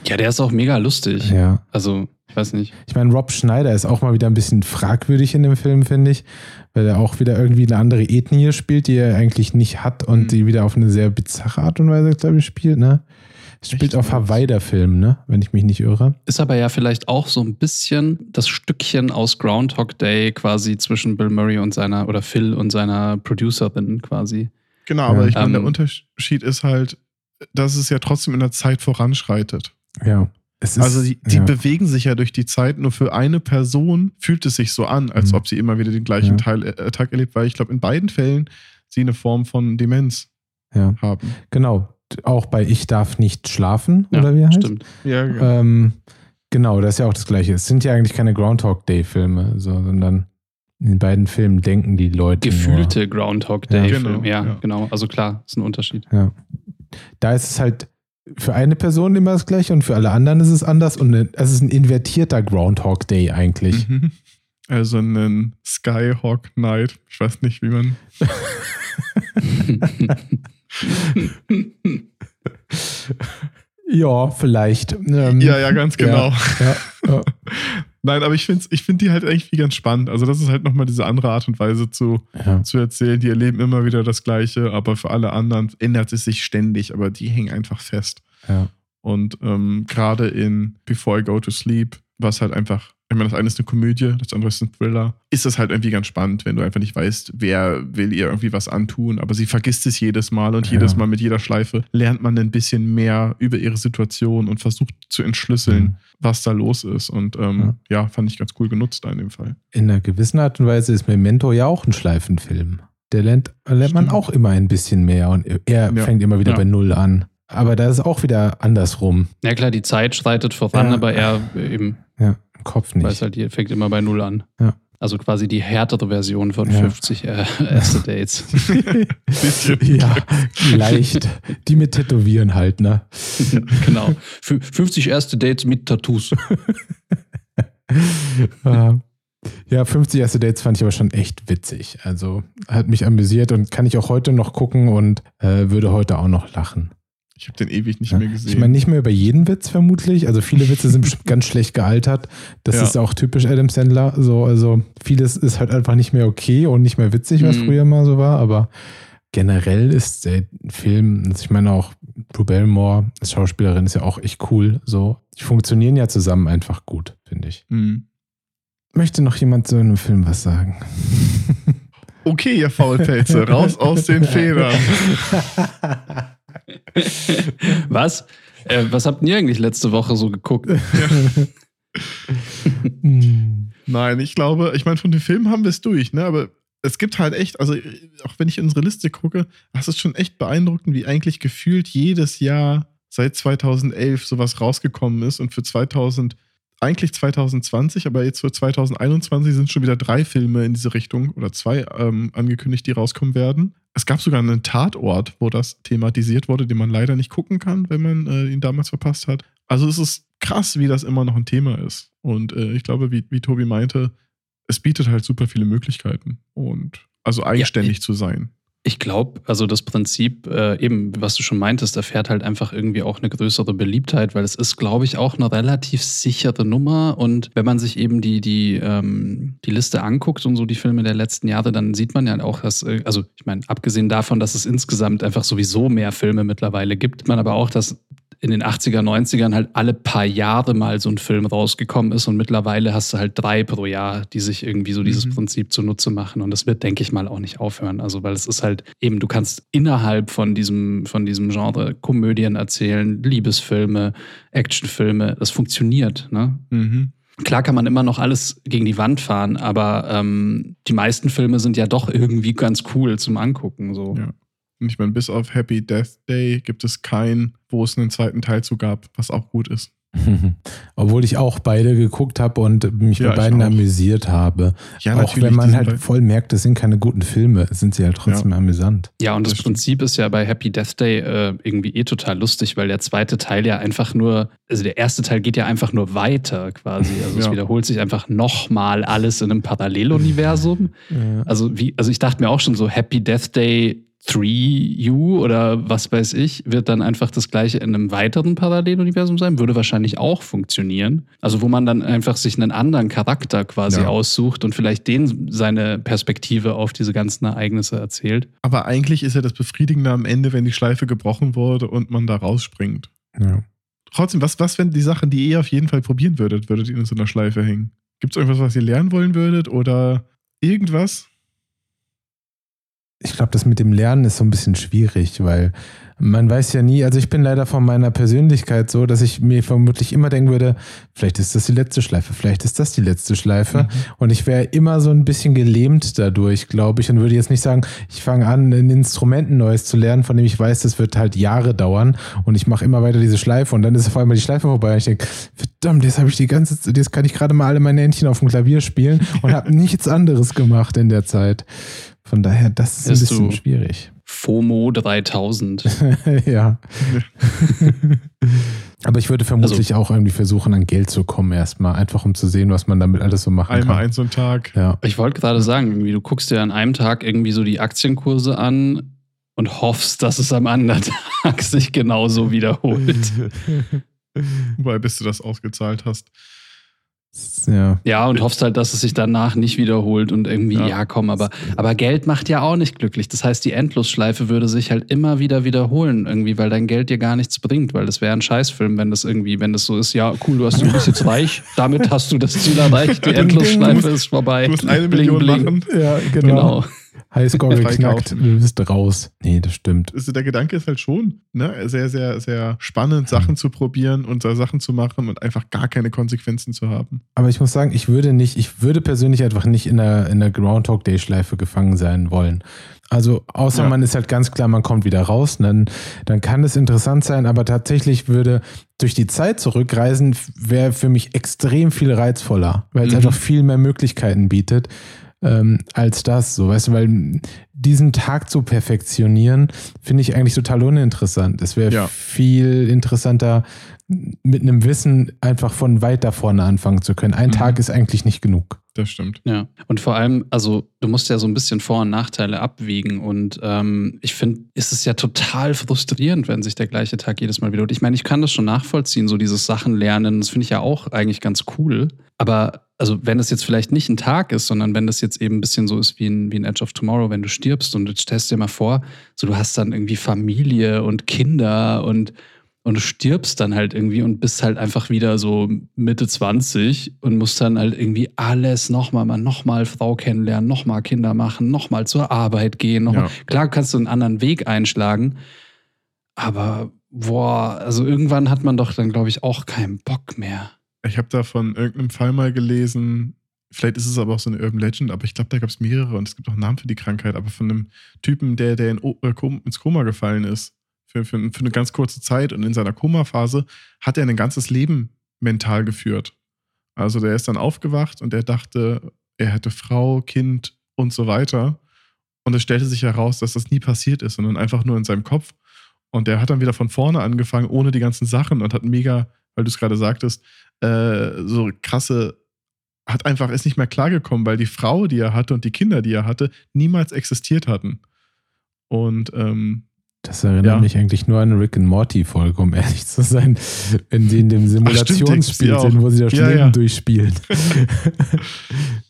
Ja, der ist auch mega lustig. Ja. Also, ich weiß nicht. Ich meine, Rob Schneider ist auch mal wieder ein bisschen fragwürdig in dem Film, finde ich, weil er auch wieder irgendwie eine andere Ethnie spielt, die er eigentlich nicht hat und Mhm. die wieder auf eine sehr bizarre Art und Weise, glaube ich, spielt, ne? Es spielt Echt? auf Hawaii der Film, ne? Wenn ich mich nicht irre. Ist aber ja vielleicht auch so ein bisschen das Stückchen aus Groundhog Day quasi zwischen Bill Murray und seiner, oder Phil und seiner Producerin quasi. Genau, aber Ja. ich meine, der Ähm, Unterschied ist halt, dass es ja trotzdem in der Zeit voranschreitet. Ja. Es ist, Also die, die ja. bewegen sich ja durch die Zeit, nur für eine Person fühlt es sich so an, als Mhm. ob sie immer wieder den gleichen Ja. Teil, äh, Tag erlebt, weil ich glaube, in beiden Fällen sie eine Form von Demenz ja. haben. Genau. Auch bei Ich darf nicht schlafen, Ja, oder wie heißt? Stimmt. Ja, genau. Ähm, genau, das ist ja auch das Gleiche. Es sind ja eigentlich keine Groundhog Day-Filme, so, sondern in beiden Filmen denken die Leute. Gefühlte Groundhog Ja. Day. Genau. Ja, ja. genau. Also klar, ist ein Unterschied. Nur. Ja. Da ist es halt für eine Person immer das Gleiche und für alle anderen ist es anders und ne- es ist ein invertierter Groundhog Day eigentlich. Mhm. Also einen Skyhawk Knight. Ich weiß nicht, wie man. <laughs> Ja, vielleicht. Ähm, Ja, ja, ganz genau. Ja, ja. <laughs> Nein, aber ich finde ich find die halt irgendwie ganz spannend. Also, das ist halt nochmal diese andere Art und Weise zu, ja. zu erzählen. Die erleben immer wieder das Gleiche, aber für alle anderen ändert es sich ständig, aber die hängen einfach fest. ja. Und ähm, gerade in Before I Go to Sleep, was halt einfach ich meine, das eine ist eine Komödie, das andere ist ein Thriller, ist das halt irgendwie ganz spannend, wenn du einfach nicht weißt, wer will ihr irgendwie was antun, aber sie vergisst es jedes Mal und Ja. jedes Mal mit jeder Schleife lernt man ein bisschen mehr über ihre Situation und versucht zu entschlüsseln, Mhm. was da los ist. Und ähm, ja. fand ich ganz cool genutzt da in dem Fall. In einer gewissen Art und Weise ist Memento ja auch ein Schleifenfilm. Der lernt, lernt man auch immer ein bisschen mehr und er Ja. fängt immer wieder Ja. bei Null an. Aber da ist auch wieder andersrum. Ja klar, die Zeit schreitet voran, Ja. aber er eben Ja, Kopf nicht. weiß halt, die fängt immer bei Null an. Ja. Also quasi die härtere Version von Ja. 50 äh, <laughs> erste Dates. <laughs> Bisschen. ja, <laughs> leicht. Die mit Tätowieren halt, ne? genau. Fü- 50 erste Dates mit Tattoos. Ja. Ja, 50 erste Dates fand ich aber schon echt witzig. Also hat mich amüsiert und kann ich auch heute noch gucken und äh, würde heute auch noch lachen. Ich habe den ewig nicht Ja. mehr gesehen. Ich meine, nicht mehr über jeden Witz vermutlich. Also viele Witze sind <laughs> bestimmt ganz schlecht gealtert. Das Ja. ist auch typisch Adam Sandler. So, also vieles ist halt einfach nicht mehr okay und nicht mehr witzig, was Mhm. früher mal so war. Aber generell ist der Film, also ich meine auch Drew Barrymore als Schauspielerin ist ja auch echt cool. So, die funktionieren ja zusammen einfach gut, finde ich. Mhm. Möchte noch jemand zu einem Film was sagen? Okay, ihr Faulpelze, raus aus den <laughs> Federn. <laughs> was? Äh, was habt ihr eigentlich letzte Woche so geguckt? <laughs> Nein, ich glaube, ich meine, von den Filmen haben wir es durch, ne? Aber es gibt halt echt, also auch wenn ich unsere Liste gucke, das ist schon echt beeindruckend, wie eigentlich gefühlt jedes Jahr seit 2011 sowas rausgekommen ist und für 2000, eigentlich 2020, aber jetzt für 2021 sind schon wieder drei Filme in diese Richtung oder zwei ähm, angekündigt, die rauskommen werden. Es gab sogar einen Tatort, wo das thematisiert wurde, den man leider nicht gucken kann, wenn man äh, ihn damals verpasst hat. Also es ist krass, wie das immer noch ein Thema ist. Und äh, ich glaube, wie, wie Tobi meinte, es bietet halt super viele Möglichkeiten und also eigenständig ich- zu sein. Ich glaube, also das Prinzip, äh, eben, was du schon meintest, erfährt halt einfach irgendwie auch eine größere Beliebtheit, weil es ist, glaube ich, auch eine relativ sichere Nummer. Und wenn man sich eben die, die, ähm, die Liste anguckt und so die Filme der letzten Jahre, dann sieht man ja auch, dass, äh, also ich meine, abgesehen davon, dass es insgesamt einfach sowieso mehr Filme mittlerweile gibt, man aber auch, dass in den 80er, 90ern halt alle paar Jahre mal so ein Film rausgekommen ist und mittlerweile hast du halt drei pro Jahr, die sich irgendwie so dieses Mhm. Prinzip zunutze machen und das wird, denke ich mal, auch nicht aufhören. Also, weil es ist halt eben, du kannst innerhalb von diesem, von diesem Genre Komödien erzählen, Liebesfilme, Actionfilme, das funktioniert, ne? Mhm. Klar kann man immer noch alles gegen die Wand fahren, aber ähm, die meisten Filme sind ja doch irgendwie ganz cool zum Angucken. So. Ja. Und ich meine, bis auf Happy Death Day gibt es keinen, wo es einen zweiten Teil zu gab, was auch gut ist. <laughs> Obwohl ich auch beide geguckt habe und mich Ja, bei beiden amüsiert habe. Ja, auch wenn man halt voll merkt, das sind keine guten Filme, sind sie halt trotzdem amüsant. Ja, und das, Das. Prinzip ist ja bei Happy Death Day äh, irgendwie eh total lustig, weil der zweite Teil ja einfach nur, also der erste Teil geht ja einfach nur weiter quasi. <laughs> Also es Ja. wiederholt sich einfach nochmal alles in einem Paralleluniversum. <laughs> Also wie, also ich dachte mir auch schon so, Happy Death Day 3U oder was weiß ich, wird dann einfach das gleiche in einem weiteren Paralleluniversum sein, würde wahrscheinlich auch funktionieren. Also wo man dann einfach sich einen anderen Charakter quasi Ja. aussucht und vielleicht den seine Perspektive auf diese ganzen Ereignisse erzählt. Aber eigentlich ist ja das Befriedigende am Ende, wenn die Schleife gebrochen wurde und man da rausspringt. Ja. Trotzdem, was, was wenn die Sachen, die ihr auf jeden Fall probieren würdet, würdet ihr in so einer Schleife hängen? Gibt es irgendwas, was ihr lernen wollen würdet oder irgendwas? Ich glaube, das mit dem Lernen ist so ein bisschen schwierig, weil man weiß ja nie, also ich bin leider von meiner Persönlichkeit so, dass ich mir vermutlich immer denken würde, vielleicht ist das die letzte Schleife, vielleicht ist das die letzte Schleife. Und ich wäre immer so ein bisschen gelähmt dadurch, glaube ich, und würde jetzt nicht sagen, ich fange an, ein Instrument Neues zu lernen, von dem ich weiß, das wird halt Jahre dauern und ich mache immer weiter diese Schleife und dann ist auf einmal die Schleife vorbei und ich denke, verdammt, jetzt habe ich die ganze Zeit, jetzt kann ich gerade mal alle meine Händchen auf dem Klavier spielen und habe <laughs> nichts anderes gemacht in der Zeit. Von daher, das ist ein Bist bisschen schwierig. FOMO 3000. <laughs> ja. <laughs> Aber ich würde vermutlich auch irgendwie versuchen, an Geld zu kommen erstmal, einfach um zu sehen, was man damit alles so machen Einmal kann. ein so ein Tag. Ja. Ich wollte gerade sagen, irgendwie, du guckst dir an einem Tag irgendwie so die Aktienkurse an und hoffst, dass es am anderen <laughs> Tag sich genauso wiederholt. Wobei, bis du das ausgezahlt hast. Ja. Ja, und hoffst halt, dass es sich danach nicht wiederholt und irgendwie, ja, Ja. komm, aber, aber Geld macht ja auch nicht glücklich. Das heißt, die Endlosschleife würde sich halt immer wieder wiederholen, irgendwie, weil dein Geld dir gar nichts bringt, weil das wäre ein Scheißfilm, wenn das irgendwie, wenn das so ist, ja, cool, du hast du bist jetzt <laughs> reich, damit hast du das Ziel erreicht, die Endlosschleife ist vorbei. Du musst eine Bling, Million bling. machen. Ja, Genau. Highscore geknackt, du bist raus. Nee, das stimmt. Also der Gedanke ist halt schon, ne, sehr, sehr, sehr spannend, Sachen zu probieren und so Sachen zu machen und einfach gar keine Konsequenzen zu haben. Aber ich muss sagen, ich würde nicht, ich würde persönlich einfach nicht in der, in der Groundhog Day Schleife gefangen sein wollen. Also, außer Ja. man ist halt ganz klar, man kommt wieder raus, dann, dann kann es interessant sein, aber tatsächlich würde durch die Zeit zurückreisen, wäre für mich extrem viel reizvoller, weil es Mhm. einfach viel mehr Möglichkeiten bietet ähm, als das. So, weißt du, weil diesen Tag zu perfektionieren, finde ich eigentlich total uninteressant. Es wäre Ja. viel interessanter, mit einem Wissen einfach von weit da vorne anfangen zu können. Ein Mhm. Tag ist eigentlich nicht genug. Das stimmt. Ja, und vor allem, also du musst ja so ein bisschen Vor- und Nachteile abwiegen. Und ähm, ich finde, ist es ja total frustrierend, wenn sich der gleiche Tag jedes Mal wiederholt. Ich meine, ich kann das schon nachvollziehen, so dieses Sachen lernen, das finde ich ja auch eigentlich ganz cool. Aber also wenn es jetzt vielleicht nicht ein Tag ist, sondern wenn das jetzt eben ein bisschen so ist wie ein, wie ein Edge of Tomorrow, wenn du stirbst und du stellst dir mal vor, so du hast dann irgendwie Familie und Kinder und und du stirbst dann halt irgendwie und bist halt einfach wieder so Mitte 20 und musst dann halt irgendwie alles nochmal, mal nochmal Frau kennenlernen, nochmal Kinder machen, nochmal zur Arbeit gehen. Noch Ja. mal. Klar kannst du einen anderen Weg einschlagen, aber boah, also irgendwann hat man doch dann, glaube ich, auch keinen Bock mehr. Ich habe da von irgendeinem Fall mal gelesen, vielleicht ist es aber auch so eine Urban Legend, aber ich glaube, da gab es mehrere und es gibt auch Namen für die Krankheit, aber von einem Typen, der, der in, äh, ins Koma gefallen ist, für, für, für eine ganz kurze Zeit und in seiner Koma-Phase hat er ein ganzes Leben mental geführt. Also der ist dann aufgewacht und er dachte, er hätte Frau, Kind und so weiter. Und es stellte sich heraus, dass das nie passiert ist, sondern einfach nur in seinem Kopf. Und der hat dann wieder von vorne angefangen, ohne die ganzen Sachen und hat mega, weil du es gerade sagtest, äh, so krasse, hat einfach ist nicht mehr klargekommen, weil die Frau, die er hatte und die Kinder, die er hatte, niemals existiert hatten. Und ähm, Das erinnert Ja. mich eigentlich nur an eine Rick and Morty Folge, um ehrlich zu sein, wenn sie in dem die gibt's Simulationsspiel sind, wo sie das Ja, Leben ja. durchspielen. <laughs>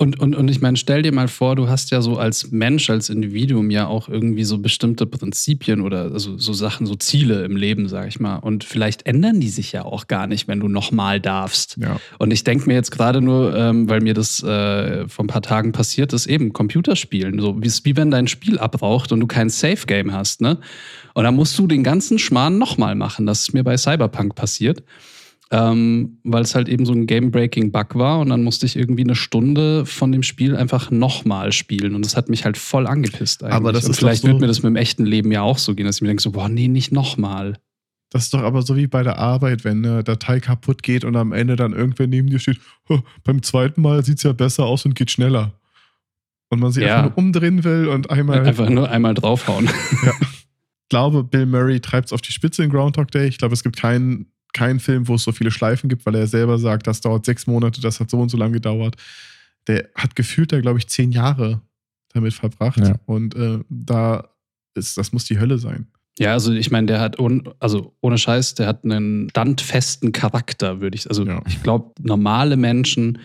Und, und, und ich meine, stell dir mal vor, du hast ja so als Mensch, als Individuum ja auch irgendwie so bestimmte Prinzipien oder also so Sachen, so Ziele im Leben, sag ich mal. Und vielleicht ändern die sich ja auch gar nicht, wenn du nochmal darfst. ja, Und ich denke mir jetzt gerade nur, ähm, weil mir das äh, vor ein paar Tagen passiert ist, eben Computerspielen. So wie, wie wenn dein Spiel abraucht und du kein Safe-Game hast, ne? Und dann musst du den ganzen Schmarrn nochmal machen. Das ist mir bei Cyberpunk passiert. Ähm, weil es halt eben so ein Game-Breaking-Bug war und dann musste ich irgendwie eine Stunde von dem Spiel einfach nochmal spielen und das hat mich halt voll angepisst eigentlich. Aber das und ist vielleicht so- wird mir das mit dem echten Leben ja auch so gehen, dass ich mir denke so, boah, nee, nicht nochmal. das ist doch aber so wie bei der Arbeit, wenn eine Datei kaputt geht und am Ende dann irgendwer neben dir steht, "Oh, beim zweiten Mal sieht es ja besser aus und geht schneller. Und man sich Ja. einfach nur umdrehen will und einmal. Einfach nur einmal draufhauen. <laughs> Ich glaube, Bill Murray treibt es auf die Spitze in Groundhog Day. Ich glaube, es gibt keinen keinen Film, wo es so viele Schleifen gibt, weil er selber sagt, das dauert sechs Monate, das hat so und so lange gedauert. Der hat gefühlt da, glaube ich, zehn Jahre damit verbracht. Ja. Und äh, da ist, das muss die Hölle sein. Ja, also ich meine, der hat, un, also ohne Scheiß, der hat einen standfesten Charakter, würde ich. Also Ja. ich glaube, normale Menschen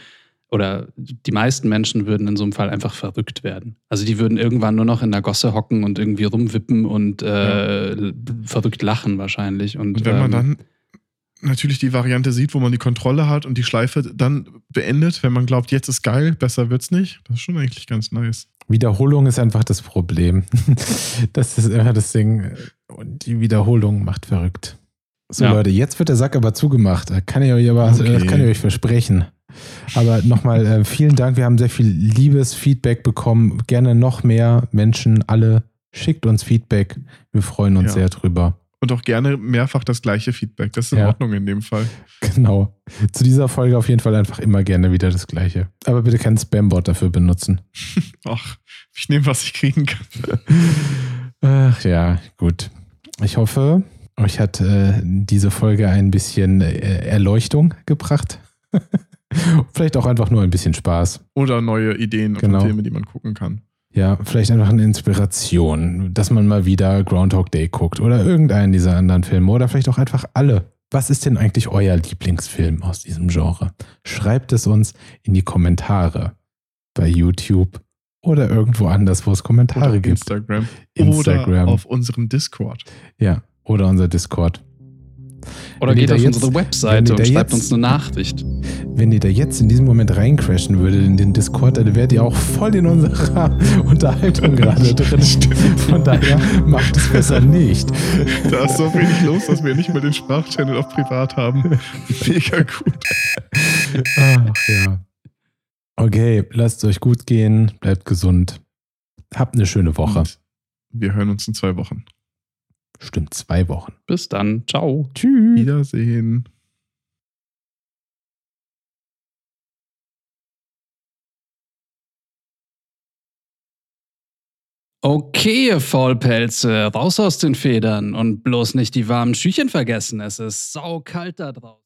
oder die meisten Menschen würden in so einem Fall einfach verrückt werden. Also die würden irgendwann nur noch in der Gosse hocken und irgendwie rumwippen und äh, verrückt lachen wahrscheinlich. Und, Und wenn man ähm, dann natürlich die Variante sieht, wo man die Kontrolle hat und die Schleife dann beendet, wenn man glaubt, jetzt ist geil, besser wird's nicht, das ist schon eigentlich ganz nice. Wiederholung ist einfach das Problem. <laughs> Das ist einfach das Ding. Und die Wiederholung macht verrückt. So, Ja. Leute, jetzt wird der Sack aber zugemacht. Kann ich euch aber, Okay. das kann ich euch versprechen. Aber nochmal äh, vielen Dank. Wir haben sehr viel liebes Feedback bekommen. Gerne noch mehr Menschen, alle. Schickt uns Feedback. Wir freuen uns Ja. sehr drüber. Und auch gerne mehrfach das gleiche Feedback. Das ist in Ja. Ordnung in dem Fall. Genau. Zu dieser Folge auf jeden Fall einfach immer gerne wieder das Gleiche. Aber bitte kein Spambot dafür benutzen. <laughs> Ach, ich nehme, was ich kriegen kann. <laughs> Ach ja, gut. Ich hoffe, euch hat äh, diese Folge ein bisschen äh, Erleuchtung gebracht. <laughs> Vielleicht auch einfach nur ein bisschen Spaß. Oder neue Ideen Genau. von Filmen, die man gucken kann. Ja, vielleicht einfach eine Inspiration, dass man mal wieder Groundhog Day guckt oder irgendeinen dieser anderen Filme oder vielleicht auch einfach alle. Was ist denn eigentlich euer Lieblingsfilm aus diesem Genre? Schreibt es uns in die Kommentare bei YouTube oder irgendwo anders, wo es Kommentare gibt. Instagram. Instagram. Oder auf unserem Discord. Ja, oder unser Discord. Oder Wenn geht auf jetzt- unsere Webseite und schreibt jetzt- uns eine Nachricht. Wenn ihr da jetzt in diesem Moment reincrashen würdet in den Discord, dann wärt ihr auch voll in unserer <laughs> Unterhaltung gerade drin. Von daher macht es besser nicht. Da ist so wenig los, dass wir nicht mal den Sprachchannel auf privat haben. Mega gut. Ach ja. Okay, lasst es euch gut gehen, bleibt gesund. Habt eine schöne Woche. Und wir hören uns in zwei Wochen. Stimmt, zwei Wochen. Bis dann. Ciao. Tschüss. Wiedersehen. Okay, ihr Faulpelze, raus aus den Federn und bloß nicht die warmen Schüchen vergessen. Es ist saukalt da draußen.